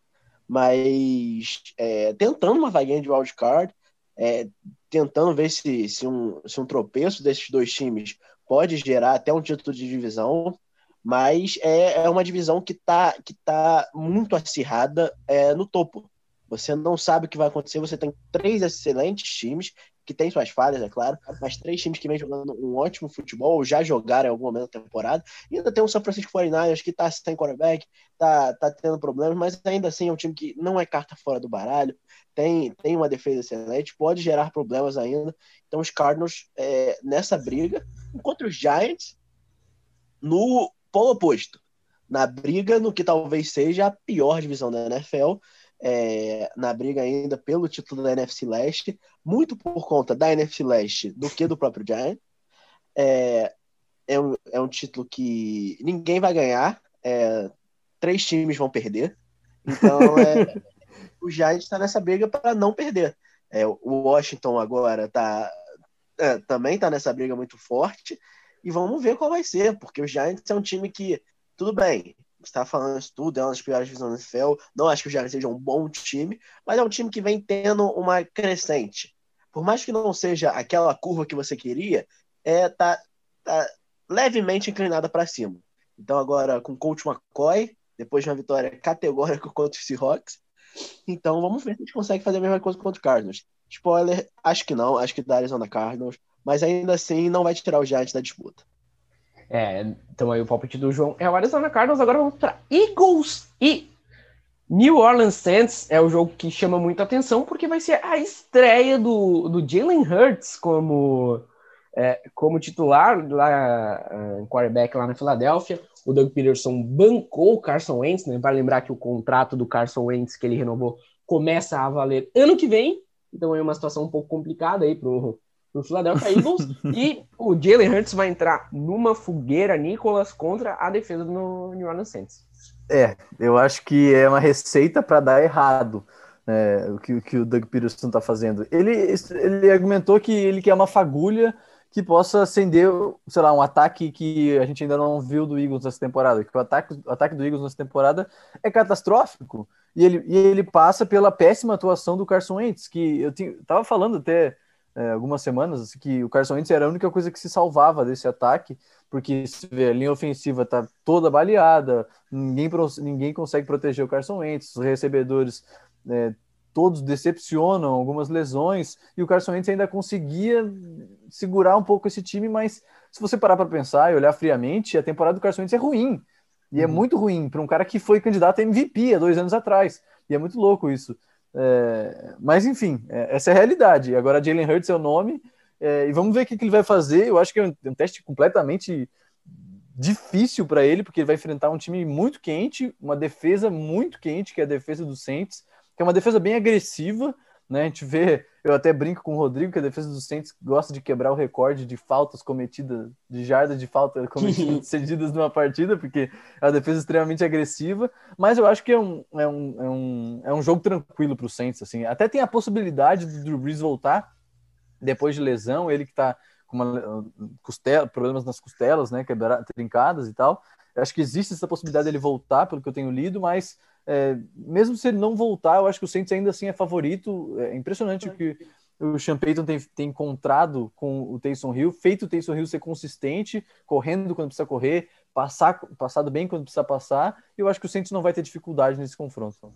mas é, tentando uma vaguinha de wildcard, é, tentando ver se, se, um, se um tropeço desses dois times pode gerar até um título de divisão, mas é, é uma divisão que está que tá muito acirrada é, no topo. Você não sabe o que vai acontecer, você tem três excelentes times, que tem suas falhas, é claro, mas três times que vem jogando um ótimo futebol, já jogaram em algum momento da temporada, e ainda tem o São Francisco 49ers que está sem quarterback, está tá tendo problemas, mas ainda assim é um time que não é carta fora do baralho, tem, tem uma defesa excelente, pode gerar problemas ainda. Então os Cardinals é, nessa briga, enquanto os Giants no polo oposto, na briga no que talvez seja a pior divisão da NFL, é, na briga ainda pelo título da NFC Leste, muito por conta da NFC Leste do que do próprio Giants. É, é, um, é um título que ninguém vai ganhar, é, três times vão perder. Então, é, o Giants está nessa briga para não perder. É, o Washington agora tá, é, também está nessa briga muito forte. E vamos ver qual vai ser, porque o Giants é um time que, tudo bem, está falando isso tudo, é uma das piores divisões do NFL. Não acho que o Giants seja um bom time, mas é um time que vem tendo uma crescente. Por mais que não seja aquela curva que você queria, é tá, tá levemente inclinada para cima. Então agora com o coach McCoy, depois de uma vitória categórica contra o Seahawks, então vamos ver se a gente consegue fazer a mesma coisa contra o Cardinals. Spoiler, acho que não, acho que dá Arizona Cardinals, mas ainda assim não vai tirar o Giants da disputa. É, então aí o palpite do João é o Arizona Cardinals. Agora vamos para Eagles e New Orleans Saints. É o jogo que chama muita atenção porque vai ser a estreia do, do Jalen Hurts como, é, como titular lá em quarterback lá na Filadélfia. O Doug Peterson bancou o Carson Wentz, né? Vale lembrar que o contrato do Carson Wentz que ele renovou começa a valer ano que vem. Então é uma situação um pouco complicada aí pro, pro Philadelphia Eagles. e o Jalen Hurts vai entrar numa fogueira, Nicolas, contra a defesa do New Orleans Saints. É, eu acho que é uma receita para dar errado. É, o, que, o que o Doug Peterson está fazendo. Ele, ele argumentou que ele quer uma fagulha que possa acender, sei lá, um ataque que a gente ainda não viu do Eagles nessa temporada, que o ataque, o ataque do Eagles nessa temporada é catastrófico, e ele, e ele passa pela péssima atuação do Carson Wentz, que eu tava falando até é, algumas semanas assim, que o Carson Wentz era a única coisa que se salvava desse ataque, porque se vê, a linha ofensiva tá toda baleada, ninguém, ninguém consegue proteger o Carson Wentz, os recebedores é, todos decepcionam, algumas lesões, e o Carson Wentz ainda conseguia segurar um pouco esse time, mas se você parar para pensar e olhar friamente, a temporada do Carson Wentz é ruim. E é uhum. é muito ruim para um cara que foi candidato a MVP há dois anos atrás. E é muito louco isso. É, mas enfim, é, essa é a realidade. Agora Jalen Hurts é o nome, é, e vamos ver o que, que, ele vai fazer. Eu acho que é um, é um teste completamente difícil para ele, porque ele vai enfrentar um time muito quente, uma defesa muito quente, que é a defesa do Saints que é uma defesa bem agressiva, né? A gente vê, eu até brinco com o Rodrigo que a defesa dos Saints gosta de quebrar o recorde de faltas cometidas, de jardas de falta cometidas cedidas numa partida, porque é uma defesa extremamente agressiva, mas eu acho que é um, é um, é um, é um jogo tranquilo para o Saints, assim. Até tem a possibilidade do Drew Brees voltar depois de lesão, ele que está com uma costela, problemas nas costelas, né, quebrar, trincadas e tal. Eu acho que existe essa possibilidade dele voltar, pelo que eu tenho lido, mas é, mesmo se ele não voltar, eu acho que o Saints ainda assim é favorito. É impressionante o que o Sean Payton tem, tem encontrado com o Taysom Hill, feito o Taysom Hill ser consistente, correndo quando precisa correr, passar, passado bem quando precisa passar, e eu acho que o Saints não vai ter dificuldade nesse confronto.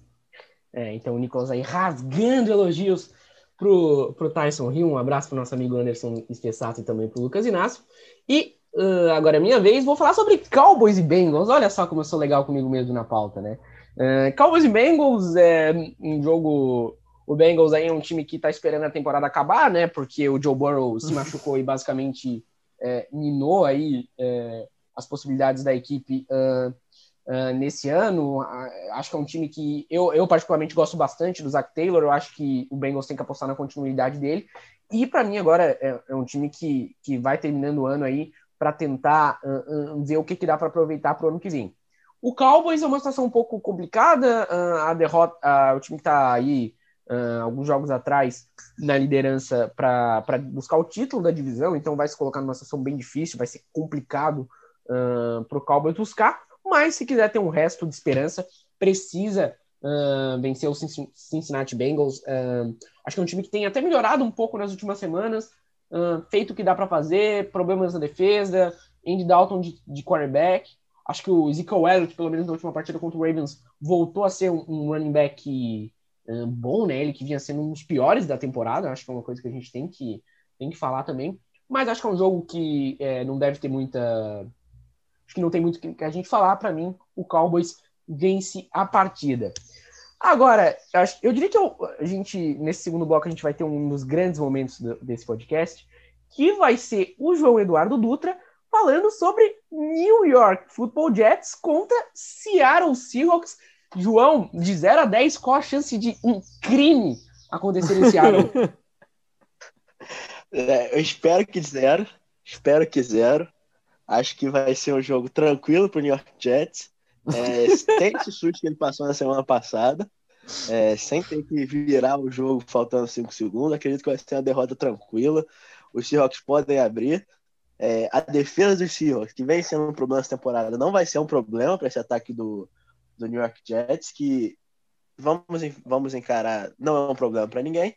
É, então o Nicolas aí rasgando elogios pro, pro Tyson Hill, um abraço pro nosso amigo Anderson Espessato e também pro Lucas Inácio. E uh, agora é minha vez, vou falar sobre Cowboys e Bengals. Olha só como eu sou legal comigo mesmo na pauta, né? Uh, Cowboys e Bengals é um jogo. O Bengals aí é um time que está esperando a temporada acabar, né? Porque o Joe Burrow se machucou e basicamente é, minou aí é, as possibilidades da equipe uh, uh, nesse ano. acho que é um time que eu, eu particularmente gosto bastante do Zach Taylor. Eu acho que o Bengals tem que apostar na continuidade dele. E para mim agora é, é, um time que, que vai terminando o ano aí para tentar ver o que, que dá para aproveitar para o ano que vem. O Cowboys é uma situação um pouco complicada. a derrota, o time que está aí uh, alguns jogos atrás na liderança para buscar o título da divisão, então vai se colocar numa situação bem difícil, vai ser complicado uh, para o Cowboys buscar, mas se quiser ter um resto de esperança, precisa uh, vencer o Cincinnati Bengals. Acho que é um time que tem até melhorado um pouco nas últimas semanas, feito o que dá para fazer, problemas na defesa, Andy Dalton de, de quarterback. Acho que o Ezekiel Elliott, pelo menos na última partida contra o Ravens, voltou a ser um, running back bom, né? Ele que vinha sendo um dos piores da temporada, acho que é uma coisa que a gente tem que, tem que falar também. Mas acho que é um jogo que é, não deve ter muita. Acho que não tem muito que a gente falar. Para mim, o Cowboys vence a partida. Agora, eu, diria que a gente, nesse segundo bloco, a gente vai ter um dos grandes momentos desse podcast, que vai ser o João Eduardo Dutra falando sobre New York Football Jets contra Seattle Seahawks João, de 0 a 10, qual a chance de um crime acontecer nesse ano? É, eu espero que zero. Espero que zero. Acho que vai ser um jogo tranquilo para o New York Jets. É, sem esse susto que ele passou na semana passada. É, sem ter que virar o jogo faltando 5 segundos. Acredito que vai ser uma derrota tranquila. Os Seahawks podem abrir. É, a defesa dos Seahawks, que vem sendo um problema essa temporada, não vai ser um problema para esse ataque do, do New York Jets, que vamos, vamos encarar, não é um problema para ninguém.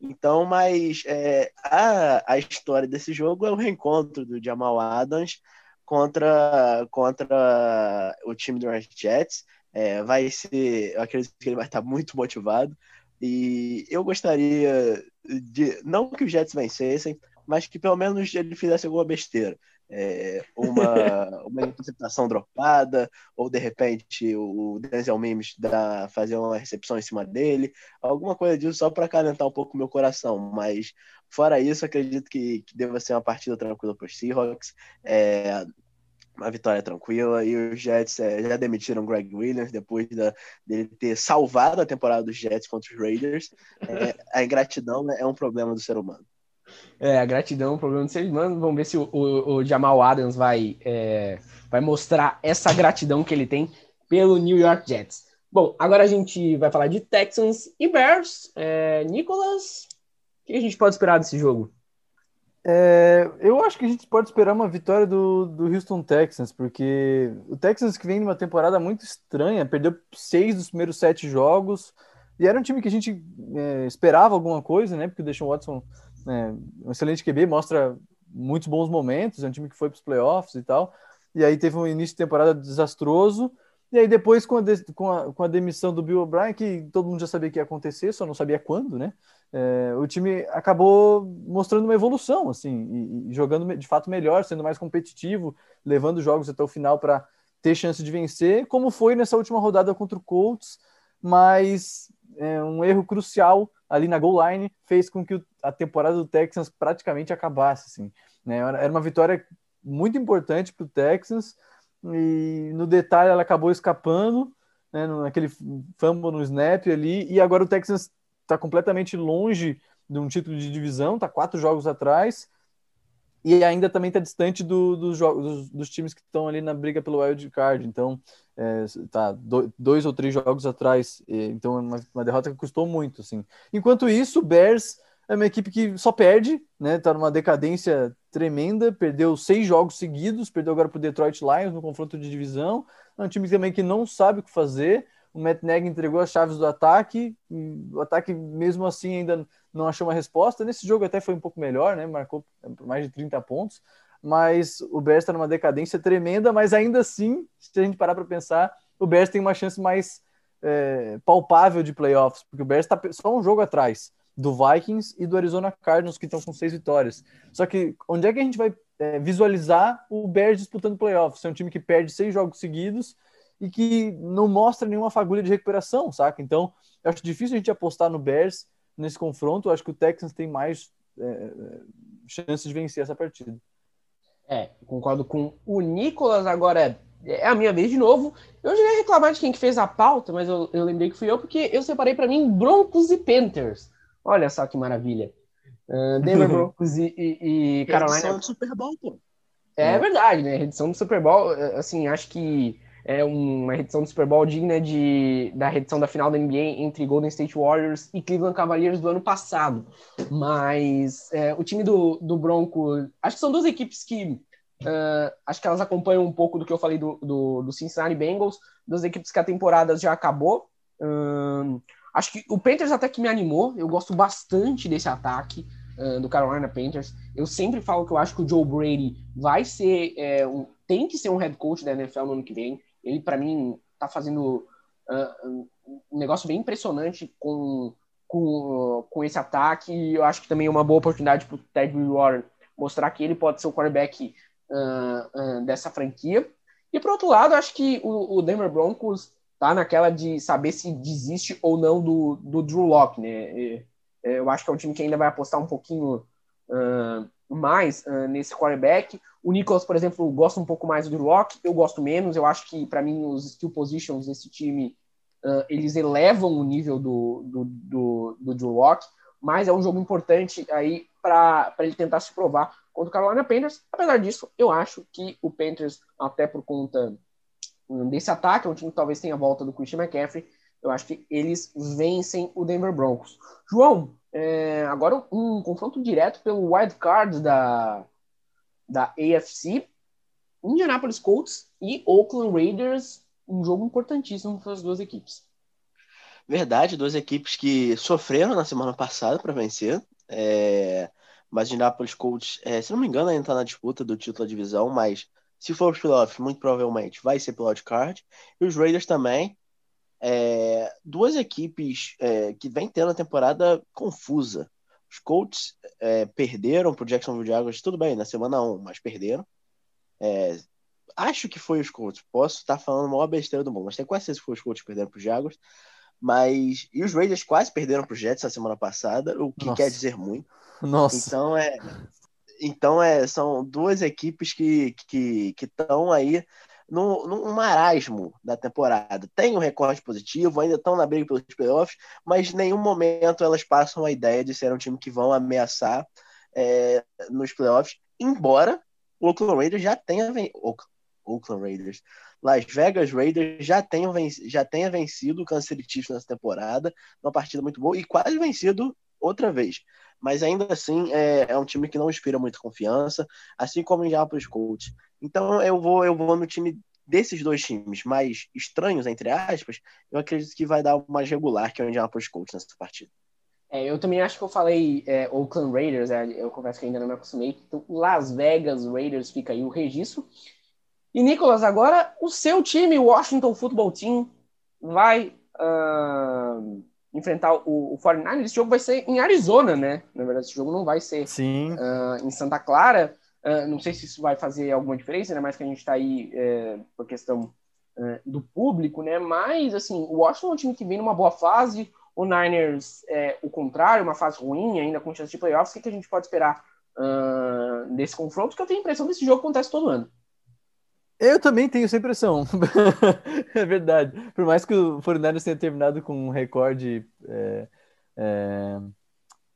Então, mas é, a, a história desse jogo é o reencontro do Jamal Adams contra, contra o time do New York Jets. É, vai ser, eu acredito que ele vai estar muito motivado. E eu gostaria de, não que os Jets vencessem, mas que pelo menos ele fizesse alguma besteira é, uma, uma interceptação dropada, ou de repente o Denzel Mims dá, fazer uma recepção em cima dele, alguma coisa disso só para acalentar um pouco o meu coração. Mas fora isso, acredito que, que deva ser uma partida tranquila para os Seahawks. É, uma vitória tranquila e os Jets é, já demitiram Greg Williams depois da, dele ter salvado a temporada dos Jets contra os Raiders. É, a ingratidão né, é um problema do ser humano. É, a gratidão, o problema de ser humano. Vamos ver se o, o, o Jamal Adams vai, é, vai mostrar essa gratidão que ele tem pelo New York Jets. Bom, agora a gente vai falar de Texans e Bears. É, Nicolas, o que a gente pode esperar desse jogo? É, eu acho que a gente pode esperar uma vitória do, do Houston Texans, porque o Texans que vem numa temporada muito estranha, perdeu seis dos primeiros sete jogos, e era um time que a gente é, esperava alguma coisa, né? Porque o Deshaun Watson é, um excelente QB, mostra muitos bons momentos, é um time que foi para os playoffs e tal. E aí teve um início de temporada desastroso. E aí depois, com a, de, com a, com a demissão do Bill O'Brien, que todo mundo já sabia que ia acontecer, só não sabia quando, né? É, o time acabou mostrando uma evolução, assim, e, e, jogando de fato melhor, sendo mais competitivo, levando jogos até o final para ter chance de vencer, como foi nessa última rodada contra o Colts, mas é, um erro crucial ali na goal line fez com que a temporada do Texans praticamente acabasse. Assim, né? Era uma vitória muito importante para o Texans e no detalhe ela acabou escapando, né, naquele fumble no snap ali, e agora o Texans está completamente longe de um título de divisão, está quatro jogos atrás, e ainda também está distante do, do dos, dos, times que estão ali na briga pelo wild card. Então, é, tá do, dois ou três jogos atrás. Então, é uma, uma, derrota que custou muito. Assim. Enquanto isso, o Bears é uma equipe que só perde, né? Tá numa decadência tremenda. Perdeu seis jogos seguidos. Perdeu agora para o Detroit Lions no confronto de divisão. É um time também que não sabe o que fazer. O Matt Nagy entregou as chaves do ataque. o ataque, mesmo assim, ainda não achou uma resposta. Nesse jogo até foi um pouco melhor, né? Marcou mais de 30 pontos. Mas o Bears está numa decadência tremenda, mas ainda assim, se a gente parar para pensar, o Bears tem uma chance mais é, palpável de playoffs, porque o Bears está só um jogo atrás do Vikings e do Arizona Cardinals, que estão com seis vitórias. Só que onde é que a gente vai é, visualizar o Bears disputando playoffs? É um time que perde seis jogos seguidos e que não mostra nenhuma fagulha de recuperação, saca? Então, eu acho difícil a gente apostar no Bears nesse confronto. Eu acho que o Texans tem mais é, é, chances de vencer essa partida. É, concordo com o Nicolas. Agora é a minha vez de novo. Eu já ia reclamar de quem que fez a pauta, mas eu, eu lembrei que fui eu, porque eu separei para mim Broncos e Panthers. Olha só que maravilha. Uh, Denver Broncos e, e, e Carolina. Edição do Super Bowl, pô. É, é verdade, né? Edição do Super Bowl, assim, acho que é uma edição do Super Bowl digna de, da edição da final da NBA entre Golden State Warriors e Cleveland Cavaliers do ano passado. Mas é, o time do, do Bronco, acho que são duas equipes que uh, acho que elas acompanham um pouco do que eu falei do, do, do Cincinnati Bengals, das equipes que a temporada já acabou. Uh, acho que o Panthers até que me animou, eu gosto bastante desse ataque. Uh, do Carolina Panthers. Eu sempre falo que eu acho que o Joe Brady vai ser é, um, tem que ser um head coach da NFL no ano que vem. Ele, para mim, tá fazendo uh, um negócio bem impressionante com, com, com esse ataque. E eu acho que também é uma boa oportunidade para o Ted Warren mostrar que ele pode ser o quarterback uh, uh, dessa franquia. E, por outro lado, acho que o, o, Denver Broncos tá naquela de saber se desiste ou não do, do Drew Locke, né? E, eu acho que é um time que ainda vai apostar um pouquinho mais nesse quarterback. O Nicholas, por exemplo, gosta um pouco mais do Rock, eu gosto menos. Eu acho que, para mim, os skill positions desse time uh, eles elevam o nível do, do, do, do Drew mas é um jogo importante aí para ele tentar se provar contra o Carolina Panthers. Apesar disso, eu acho que o Panthers, até por conta desse ataque, é um time que talvez tenha a volta do Christian McCaffrey, eu acho que eles vencem o Denver Broncos. João, é, agora um confronto direto pelo wild card da, da AFC, Indianapolis Colts e Oakland Raiders, um jogo importantíssimo para as duas equipes. Verdade, duas equipes que sofreram na semana passada para vencer. É... Mas Indianapolis Colts, é, se não me engano, ainda está na disputa do título da divisão, mas se for os playoffs, muito provavelmente vai ser pelo card. E os Raiders também. É... duas equipes é, que vem tendo a temporada confusa. Os Colts é, perderam para o Jacksonville Jaguars, tudo bem, na semana 1, mas perderam. É, acho que foi os Colts, posso estar falando a maior besteira do mundo, mas tenho quase certeza que foi os Colts que perderam para os Jaguars. Mas. E os Raiders quase perderam para os Jets na semana passada, o que Nossa. quer dizer muito. Nossa. Então é. Então é, são duas equipes que estão que, que aí no, no marasmo da temporada. Tem um recorde positivo, ainda estão na briga pelos playoffs, mas em nenhum momento elas passam a ideia de ser um time que vão ameaçar é, nos playoffs, embora o Oakland Raiders já tenha Oakland Raiders, Las Vegas Raiders já tenha, já tenha vencido o Kansas Chiefs nessa temporada, uma partida muito boa e quase vencido outra vez. Mas ainda assim é, é um time que não inspira muita confiança, assim como já para os Colts. Então eu vou, eu vou no time desses dois times mais estranhos, entre aspas, eu acredito que vai dar o mais regular, que é o Indianapolis Colts nessa partida. É, eu também acho que eu falei é, Oakland Raiders, é, eu confesso que ainda não me acostumei. Então, Las Vegas Raiders fica aí o registro. E, Nicolas, agora o seu time, Washington Football Team, vai uh, enfrentar o, o 49 Esse jogo vai ser em Arizona, né? Na verdade, esse jogo não vai ser uh, em Santa Clara. Uh, não sei se isso vai fazer alguma diferença, ainda mais que a gente está aí é, por questão uh, do público, né? Mas, assim, o Washington é um time que vem numa boa fase, o Niners é o contrário, uma fase ruim, ainda com chance de playoffs. O que, que a gente pode esperar uh, desse confronto? Porque eu tenho a impressão que esse jogo acontece todo ano. Eu também tenho essa impressão. é verdade. Por mais que o 49ers tenha terminado com um recorde é, é,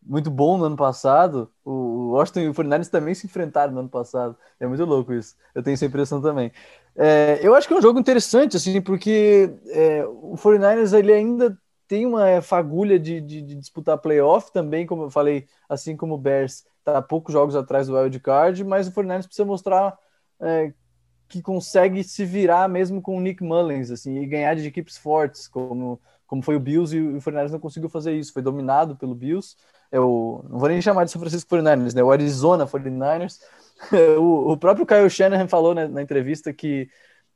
muito bom no ano passado, o Washington e o 49ers também se enfrentaram no ano passado. É muito louco isso. Eu tenho essa impressão também. É, eu acho que é um jogo interessante, assim, porque é, o 49ers ele ainda tem uma fagulha de, de, de, disputar playoff também, como eu falei, assim como o Bears está poucos jogos atrás do wild card, mas o 49ers precisa mostrar é, que consegue se virar mesmo com o Nick Mullins, assim, e ganhar de equipes fortes, como, como foi o Bills, e o 49ers não conseguiu fazer isso, foi dominado pelo Bills, o, não vou nem chamar de São Francisco 49ers, né? O Arizona 49ers. o, o próprio Kyle Shanahan falou né, na entrevista que,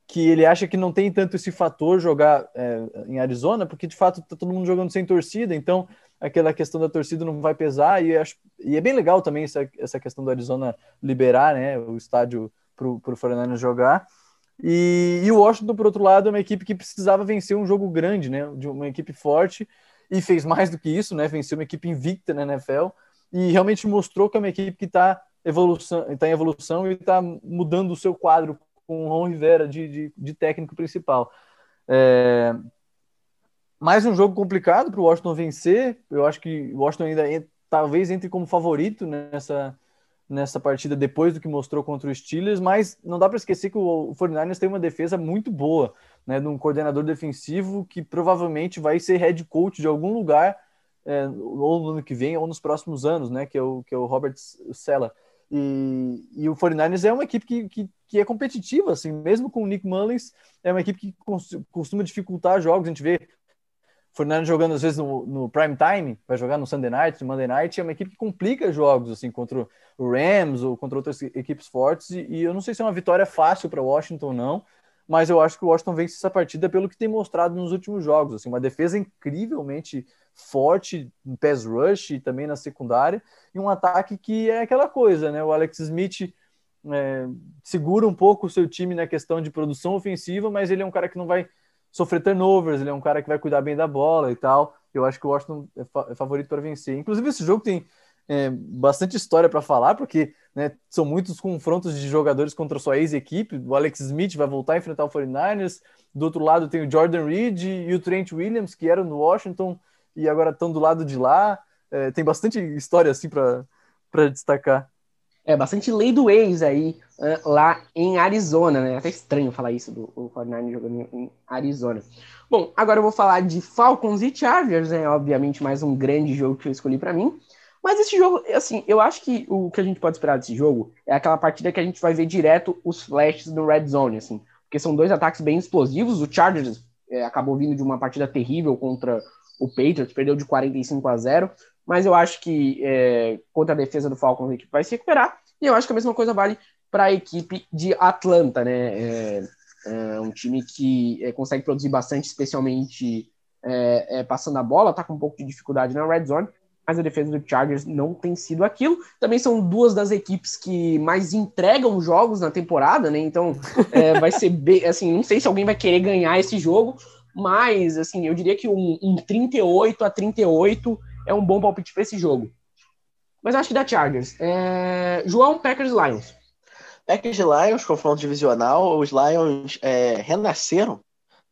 que ele acha que não tem tanto esse fator jogar é, em Arizona, porque de fato tá todo mundo jogando sem torcida, então aquela questão da torcida não vai pesar, e, acho, e é bem legal também essa, essa questão do Arizona liberar né, o estádio para o 49ers jogar. E, e, o Washington, por outro lado, é uma equipe que precisava vencer um jogo grande, né? De uma equipe forte e fez mais do que isso, né? Venceu uma equipe invicta na NFL e realmente mostrou que é uma equipe que está evolução, tá em evolução e está mudando o seu quadro com o Ron Rivera de, de, de técnico principal. É... Mais um jogo complicado para o Washington vencer. Eu acho que o Washington ainda talvez entre como favorito nessa, nessa partida depois do que mostrou contra o Steelers, mas não dá para esquecer que o 49ers tem uma defesa muito boa, né, de um coordenador defensivo que provavelmente vai ser head coach de algum lugar é, ou no ano que vem ou nos próximos anos, né, que é o, que é o Robert Sella. E, e o 49ers é uma equipe que, que, que, é competitiva, assim, mesmo com o Nick Mullins, é uma equipe que costuma dificultar jogos. A gente vê Fernando jogando às vezes no, no, prime time, vai jogar no Sunday night, no Monday night, é uma equipe que complica jogos assim contra o Rams ou contra outras equipes fortes. E, e eu não sei se é uma vitória fácil para Washington ou não, mas eu acho que o Washington vence essa partida pelo que tem mostrado nos últimos jogos, assim, uma defesa incrivelmente forte em pass rush e também na secundária, e um ataque que é aquela coisa, né? O Alex Smith é, segura um pouco o seu time na questão de produção ofensiva, mas ele é um cara que não vai sofrer turnovers, ele é um cara que vai cuidar bem da bola e tal. Eu acho que o Washington é, fa é favorito para vencer. Inclusive, esse jogo tem é, bastante história para falar, porque né, são muitos confrontos de jogadores contra sua ex-equipe. O Alex Smith vai voltar a enfrentar o 49ers. Do outro lado tem o Jordan Reed e o Trent Williams, que eram no Washington e agora estão do lado de lá. É, tem bastante história assim para destacar. É, bastante lei do ex aí, uh, lá em Arizona, né? É até estranho falar isso do 49 jogando em Arizona. Bom, agora eu vou falar de Falcons e Chargers, né? Obviamente, mais um grande jogo que eu escolhi para mim. Mas esse jogo, assim, eu acho que o que a gente pode esperar desse jogo é aquela partida que a gente vai ver direto os flashes no red zone, assim, porque são dois ataques bem explosivos. O Chargers é, acabou vindo de uma partida terrível contra o Patriots, perdeu de 45 a 0 mas eu acho que é, contra a defesa do Falcons a equipe vai se recuperar, e eu acho que a mesma coisa vale para a equipe de Atlanta, né? É, é um time que é, consegue produzir bastante, especialmente é, é, passando a bola, tá com um pouco de dificuldade na red zone, mas a defesa do Chargers não tem sido aquilo. Também são duas das equipes que mais entregam jogos na temporada, né? Então é, vai ser bem, assim, não sei se alguém vai querer ganhar esse jogo, mas assim, eu diria que um, um 38 a 38 é um bom palpite para esse jogo. Mas acho que dá Chargers. É... João, Packers Lions. Packers e Lions, confronto divisional. Os Lions é, renasceram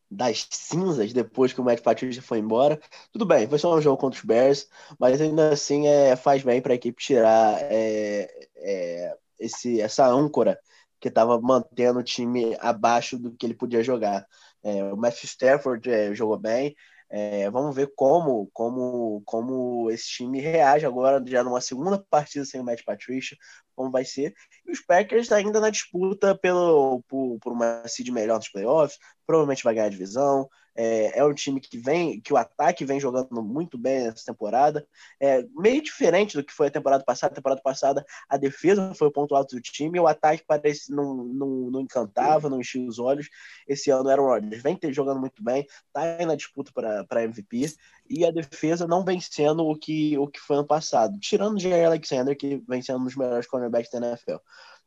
das cinzas depois que o Matt Patricia foi embora. Tudo bem, foi só um jogo contra os Bears, mas ainda assim é, faz bem para a equipe tirar é, é, esse, essa âncora que estava mantendo o time abaixo do que ele podia jogar. É, o Matthew Stafford é, jogou bem, é, vamos ver como, como, como esse time reage agora, já numa segunda partida sem o Matt Patricia, como vai ser. E os Packers ainda na disputa pelo, por, por uma seed melhor nos playoffs, provavelmente vai ganhar a divisão. É, é um time que vem, que o ataque vem jogando muito bem nessa temporada. É meio diferente do que foi a temporada passada. A temporada passada a defesa foi o ponto alto do time, o ataque parece não, não, não encantava, não enchia os olhos. Esse ano era o Rodgers, vem ter, jogando muito bem, tá na disputa para MVP e a defesa não vencendo o que, o que foi ano passado, tirando o J.R. Alexander, que vem sendo um dos melhores cornerbacks da NFL.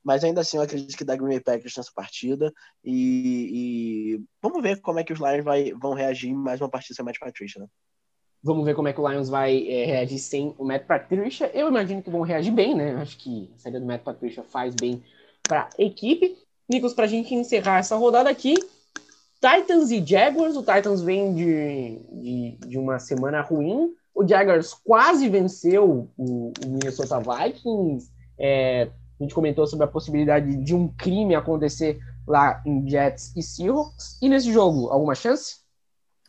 Mas ainda assim, eu acredito que dá Green Bay Packers nessa partida. E, e, vamos ver como é que os Lions vai, vão reagir mais uma partida sem o Matt Patricia, né? Vamos ver como é que o Lions vai é, reagir sem o Matt Patricia. Eu imagino que vão reagir bem, né? Acho que a saída do Matt Patricia faz bem para a equipe. Nicolas, para a gente encerrar essa rodada aqui, Titans e Jaguars. O Titans vem de, de, de uma semana ruim. O Jaguars quase venceu o, o Minnesota Vikings. É, a gente comentou sobre a possibilidade de um crime acontecer lá em Jets e Seahawks. E nesse jogo, alguma chance?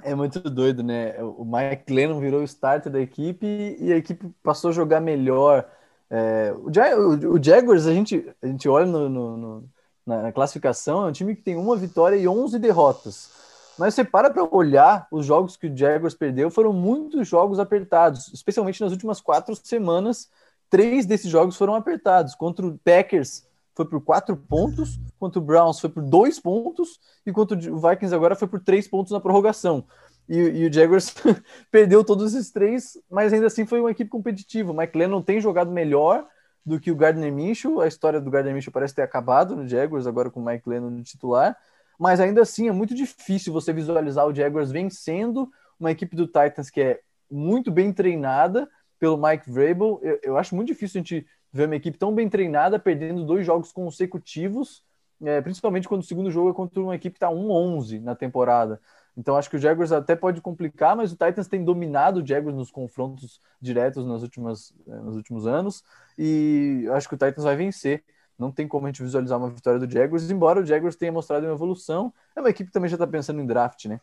É muito doido, né? O Mike Lennon virou o starter da equipe e a equipe passou a jogar melhor. É, o, o, Jaguars, a gente, a gente olha no, no, no, na classificação, é um time que tem uma vitória e 11 derrotas. Mas você para para olhar, os jogos que o Jaguars perdeu foram muitos jogos apertados, especialmente nas últimas quatro semanas três desses jogos foram apertados. Contra o Packers foi por quatro pontos, contra o Browns foi por dois pontos, e contra o Vikings agora foi por três pontos na prorrogação. E, e o Jaguars perdeu todos esses três, mas ainda assim foi uma equipe competitiva. O Mike Lennon tem jogado melhor do que o Gardner Minshew. A história do Gardner Minshew parece ter acabado no Jaguars, agora com o Mike Lennon no titular. Mas ainda assim é muito difícil você visualizar o Jaguars vencendo uma equipe do Titans que é muito bem treinada, pelo Mike Vrabel. Eu, eu, acho muito difícil a gente ver uma equipe tão bem treinada perdendo dois jogos consecutivos é, principalmente quando o segundo jogo é contra uma equipe que está 1-11 na temporada. Então acho que o Jaguars até pode complicar, mas o Titans tem dominado o Jaguars nos confrontos diretos nas últimas, é, nos últimos anos e acho que o Titans vai vencer. Não tem como a gente visualizar uma vitória do Jaguars, embora o Jaguars tenha mostrado uma evolução. É uma equipe que também já está pensando em draft, né?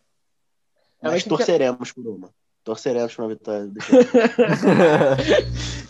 É, mas torceremos por uma. Torceremos para uma vitória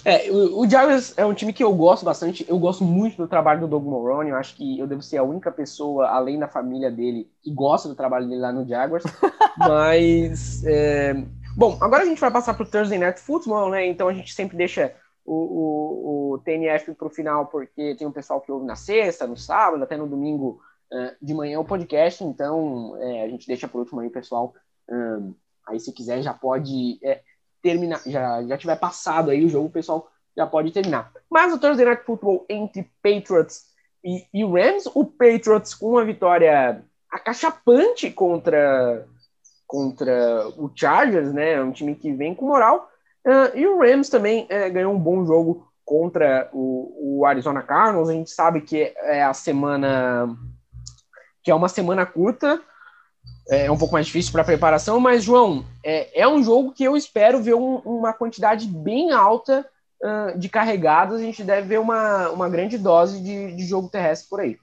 é, o, o Jaguars é um time que eu gosto bastante. Eu gosto muito do trabalho do Doug Moroni. Eu acho que eu devo ser a única pessoa, além da família dele, que gosta do trabalho dele lá no Jaguars. Mas, é... bom, agora a gente vai passar para o Thursday Night Football, né? Então a gente sempre deixa o, o, o TNF para o final, porque tem um pessoal que ouve na sexta, no sábado, até no domingo uh, de manhã o podcast. Então é, a gente deixa por último aí, pessoal. Um, Aí, se quiser, já pode é, terminar, já, já tiver passado aí o jogo, o pessoal já pode terminar. Mas o Thursday Night Football entre Patriots e, e Rams, o Patriots com uma vitória acachapante contra, contra o Chargers, né? Um time que vem com moral. Uh, e o Rams também uh, ganhou um bom jogo contra o, o, Arizona Cardinals. A gente sabe que é a semana que é uma semana curta, é um pouco mais difícil para preparação, mas, João, é, é um jogo que eu espero ver um, uma quantidade bem alta uh, de carregados. A gente deve ver uma, uma grande dose de, de jogo terrestre por aí.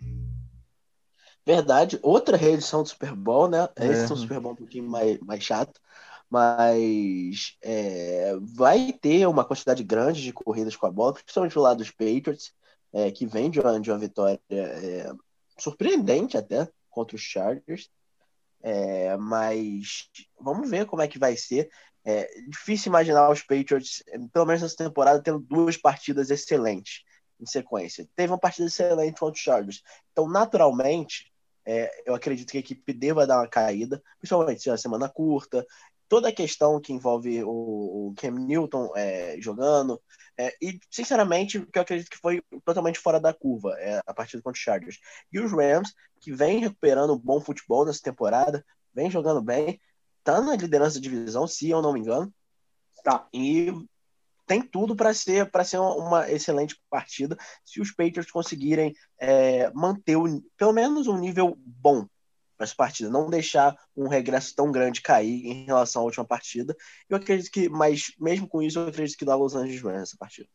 Verdade. Outra reedição do Super Bowl, né? É. Esse é um Super Bowl um pouquinho mais, mais chato, mas é, vai ter uma quantidade grande de corridas com a bola, principalmente do lado dos Patriots, é, que vem de uma, de uma vitória é, surpreendente até contra os Chargers. É, mas vamos ver como é que vai ser. É difícil imaginar os Patriots, pelo menos nessa temporada, tendo duas partidas excelentes em sequência. Teve uma partida excelente contra os Chargers. Então, naturalmente, é, eu acredito que a equipe deva dar uma caída, principalmente se é uma semana curta. Toda a questão que envolve o, o Cam Newton é, jogando, é, e, sinceramente, o que eu acredito que foi totalmente fora da curva é a partida contra os Chargers. E os Rams, que vem recuperando bom futebol nessa temporada, vem jogando bem, tá na liderança da divisão, se eu não me engano. Tá. E tem tudo para ser para ser uma excelente partida se os Patriots conseguirem é, manter o, pelo menos um nível bom para essa partida, não deixar um regresso tão grande cair em relação à última partida. Eu acredito que, mas mesmo com isso, eu acredito que dá Los Angeles Rams essa partida.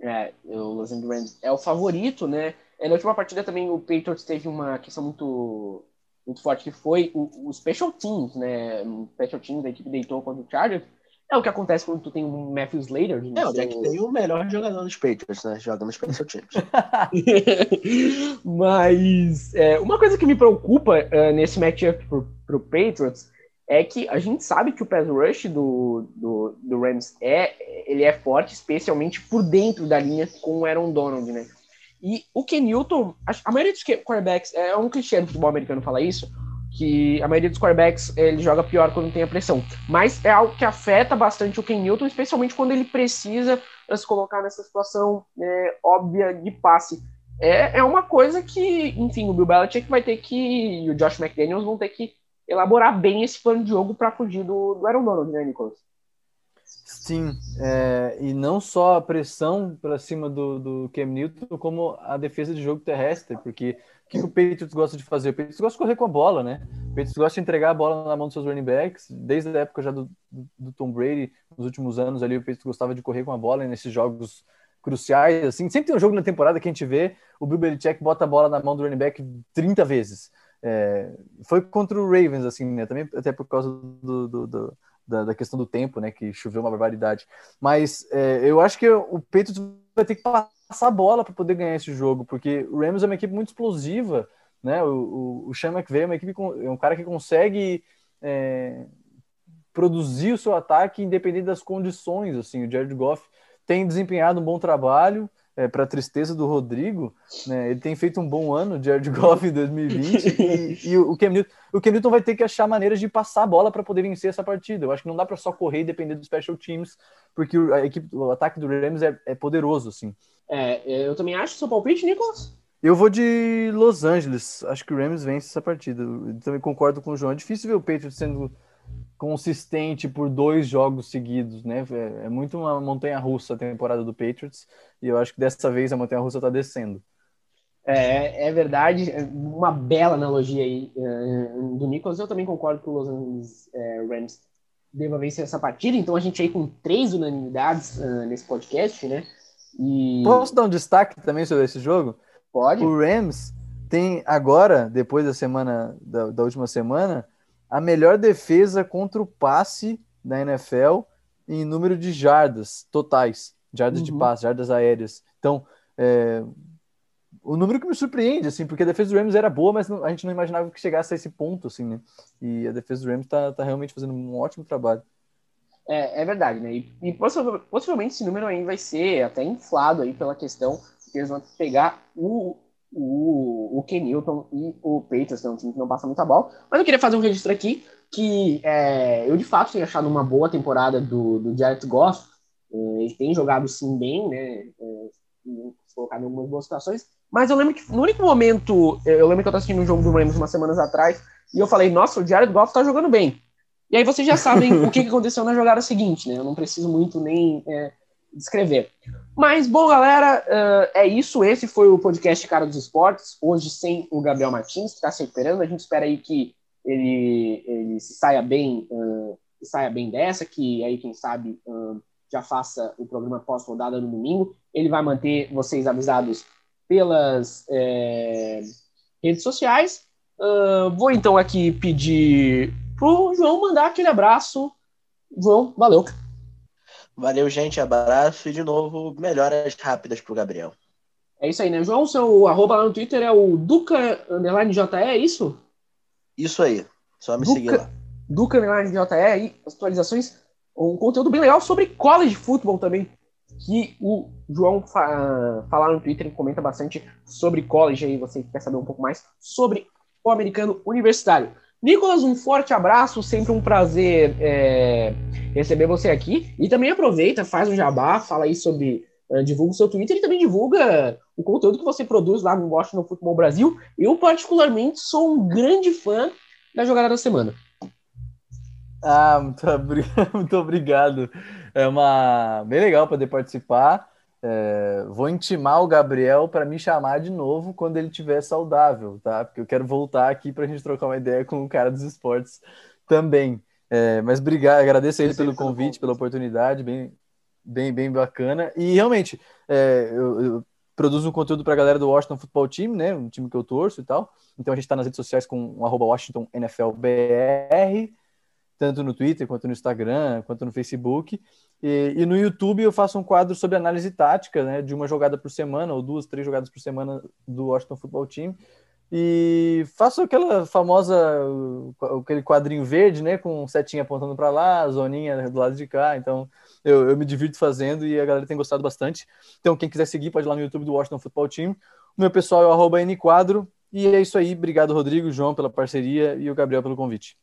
É, o Los Angeles Rams é o favorito, né? É, na última partida também o Patriots teve uma questão muito muito forte que foi o, o special teams, né? O special teams da equipe deitou contra o Chargers é o que acontece quando tu tem um Matthew Slater. É, o Jack tem o melhor jogador dos Patriots, né? Joga nos Special Teams. Mas é, uma coisa que me preocupa uh, nesse matchup pro, pro Patriots é que a gente sabe que o pass rush do, do, do Rams é, ele é forte, especialmente por dentro da linha com o Aaron Donald, né? E o Ken Newton, a, a maioria dos quarterbacks, é um clichê no futebol americano falar isso, que a maioria dos quarterbacks ele joga pior quando tem a pressão. Mas é algo que afeta bastante o Ken Newton, especialmente quando ele precisa se colocar nessa situação é, óbvia de passe. É, é uma coisa que, enfim, o Bill Belichick vai ter que, e o Josh McDaniels vão ter que elaborar bem esse plano de jogo para fugir do, do Aaron Donald, né, Nicolas? Sim, é, e não só a pressão para cima do, do Cam Newton, como a defesa de jogo terrestre, porque que o Patriots gosta de fazer? O Patriots gosta de correr com a bola, né? O Patriots gosta de entregar a bola na mão dos seus running backs, desde a época já do, do Tom Brady, nos últimos anos ali, o Patriots gostava de correr com a bola nesses jogos cruciais, assim, sempre tem um jogo na temporada que a gente vê, o Bill Belichick bota a bola na mão do running back 30 vezes. É, foi contra o Ravens, assim, né? Também até por causa do, do, do da, da, questão do tempo, né? Que choveu uma barbaridade. Mas é, eu acho que o Patriots vai ter que passar a bola para poder ganhar esse jogo, porque o Rams é uma equipe muito explosiva, né? O, o, o Sean McVay é uma equipe com, é um cara que consegue é, produzir o seu ataque independente das condições. Assim, o Jared Goff tem desempenhado um bom trabalho é, para tristeza do Rodrigo, né, ele tem feito um bom ano de Jared Goff em 2020 e, e, o, Cam Newton, o Cam Newton vai ter que achar maneiras de passar a bola para poder vencer essa partida. Eu acho que não dá para só correr e depender dos special teams, porque a equipe, o ataque do Rams é, é poderoso, assim. É, eu também acho seu palpite, Nicolas. Eu vou de Los Angeles. Acho que o Rams vence essa partida. Eu também concordo com o João. É difícil ver o Patriots sendo consistente por dois jogos seguidos, né? É, é muito uma montanha russa a temporada do Patriots e eu acho que dessa vez a montanha russa está descendo. É, é verdade, é uma bela analogia aí do Nicolas. Eu também concordo que o Los Angeles Rams deva vencer essa partida. Então a gente aí com três unanimidades nesse podcast, né? E... Posso dar um destaque também sobre esse jogo? Pode. O Rams tem agora, depois da semana da, da última semana, a melhor defesa contra o passe da NFL em número de jardas totais, jardas uhum. de passe, jardas aéreas. Então, é, o número que me surpreende, assim, porque a defesa do Rams era boa, mas não, a gente não imaginava que chegasse a esse ponto, assim, né? E a defesa do Rams tá, tá realmente fazendo um ótimo trabalho. É, é verdade, né? E, e possivelmente esse número aí vai ser até inflado aí pela questão que eles vão pegar o, o, o Ken Newton e o Patriots, que é um time que não passa muita bola. Mas eu queria fazer um registro aqui que é, eu de fato tenho achado uma boa temporada do, do Jared Goff. É, ele tem jogado sim bem, né? É, colocado em algumas boas situações. Mas eu lembro que no único momento, eu lembro que eu estava assistindo um jogo do Rams umas semanas atrás, e eu falei, nossa, o Jared Goff tá jogando bem. E aí vocês já sabem o que, aconteceu na jogada seguinte, né? Eu não preciso muito nem é, descrever. Mas, bom, galera, uh, é isso. Esse foi o podcast Cara dos Esportes. Hoje sem o Gabriel Martins, que está se recuperando. A gente espera aí que ele, ele saia bem, uh, saia bem dessa, que aí, quem sabe, uh, já faça o programa pós-rodada no domingo. Ele vai manter vocês avisados pelas é, redes sociais. vou então aqui pedir pro João mandar aquele abraço. João, valeu. Valeu, gente. Abraço e de novo, melhoras rápidas pro Gabriel. É isso aí, né? João, seu arroba lá no Twitter é o Duca Underline JE, é isso? Isso aí. Só me Duca, seguir lá. Duca Underline JE aí, atualizações, um conteúdo bem legal sobre college football também. Que o João fa fala no Twitter, comenta bastante sobre college aí, você quer saber um pouco mais sobre o americano universitário. Nicolas, um forte abraço, sempre um prazer é, receber você aqui. E também aproveita, faz um jabá, fala aí sobre. Uh, divulga o seu Twitter e também divulga o conteúdo que você produz lá no Washington Futebol Brasil. Eu, particularmente, sou um grande fã da jogada da semana. Ah, muito, muito obrigado. É uma bem legal poder participar. É, vou intimar o Gabriel para me chamar de novo quando ele estiver saudável, tá? Porque eu quero voltar aqui para a gente trocar uma ideia com o cara dos esportes também. É, mas obrigado, agradeço a ele pelo convite, pela oportunidade, bem, bem, bem bacana. E realmente, é, eu, eu, produzo um conteúdo para a galera do Washington Football Team, né? Um time que eu torço e tal. Então a gente está nas redes sociais com o arroba Washington NFL BR tanto no Twitter, quanto no Instagram, quanto no Facebook. E, e, no YouTube eu faço um quadro sobre análise tática, né, de uma jogada por semana, ou duas, três jogadas por semana do Washington Football Team. E faço aquela famosa, aquele quadrinho verde, né, com setinha apontando para lá, zoninha do lado de cá. Então eu, eu, me divirto fazendo e a galera tem gostado bastante. Então quem quiser seguir pode ir lá no YouTube do Washington Football Team. O meu pessoal é o nquadro. E é isso aí. Obrigado, Rodrigo, João, pela parceria e o Gabriel pelo convite.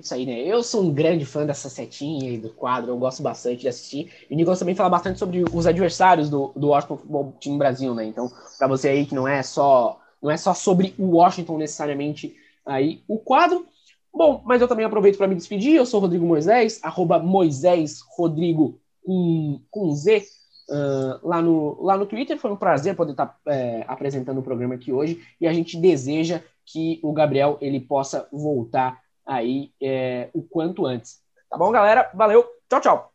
Isso aí, né? Eu sou um grande fã dessa setinha e do quadro, eu gosto bastante de assistir. E o Nicolas também fala bastante sobre os adversários do, do Washington Football Team Brasil, né? Então, para você aí que não é só não é só sobre o Washington necessariamente aí o quadro. Bom, mas eu também aproveito para me despedir. Eu sou Rodrigo Moisés, arroba Moisés Rodrigo com, com Z uh, lá, no, lá no Twitter. Foi um prazer poder estar tá, é, apresentando o programa aqui hoje e a gente deseja que o Gabriel ele possa voltar aí é, o quanto antes. Tá bom, galera? Valeu, tchau, tchau.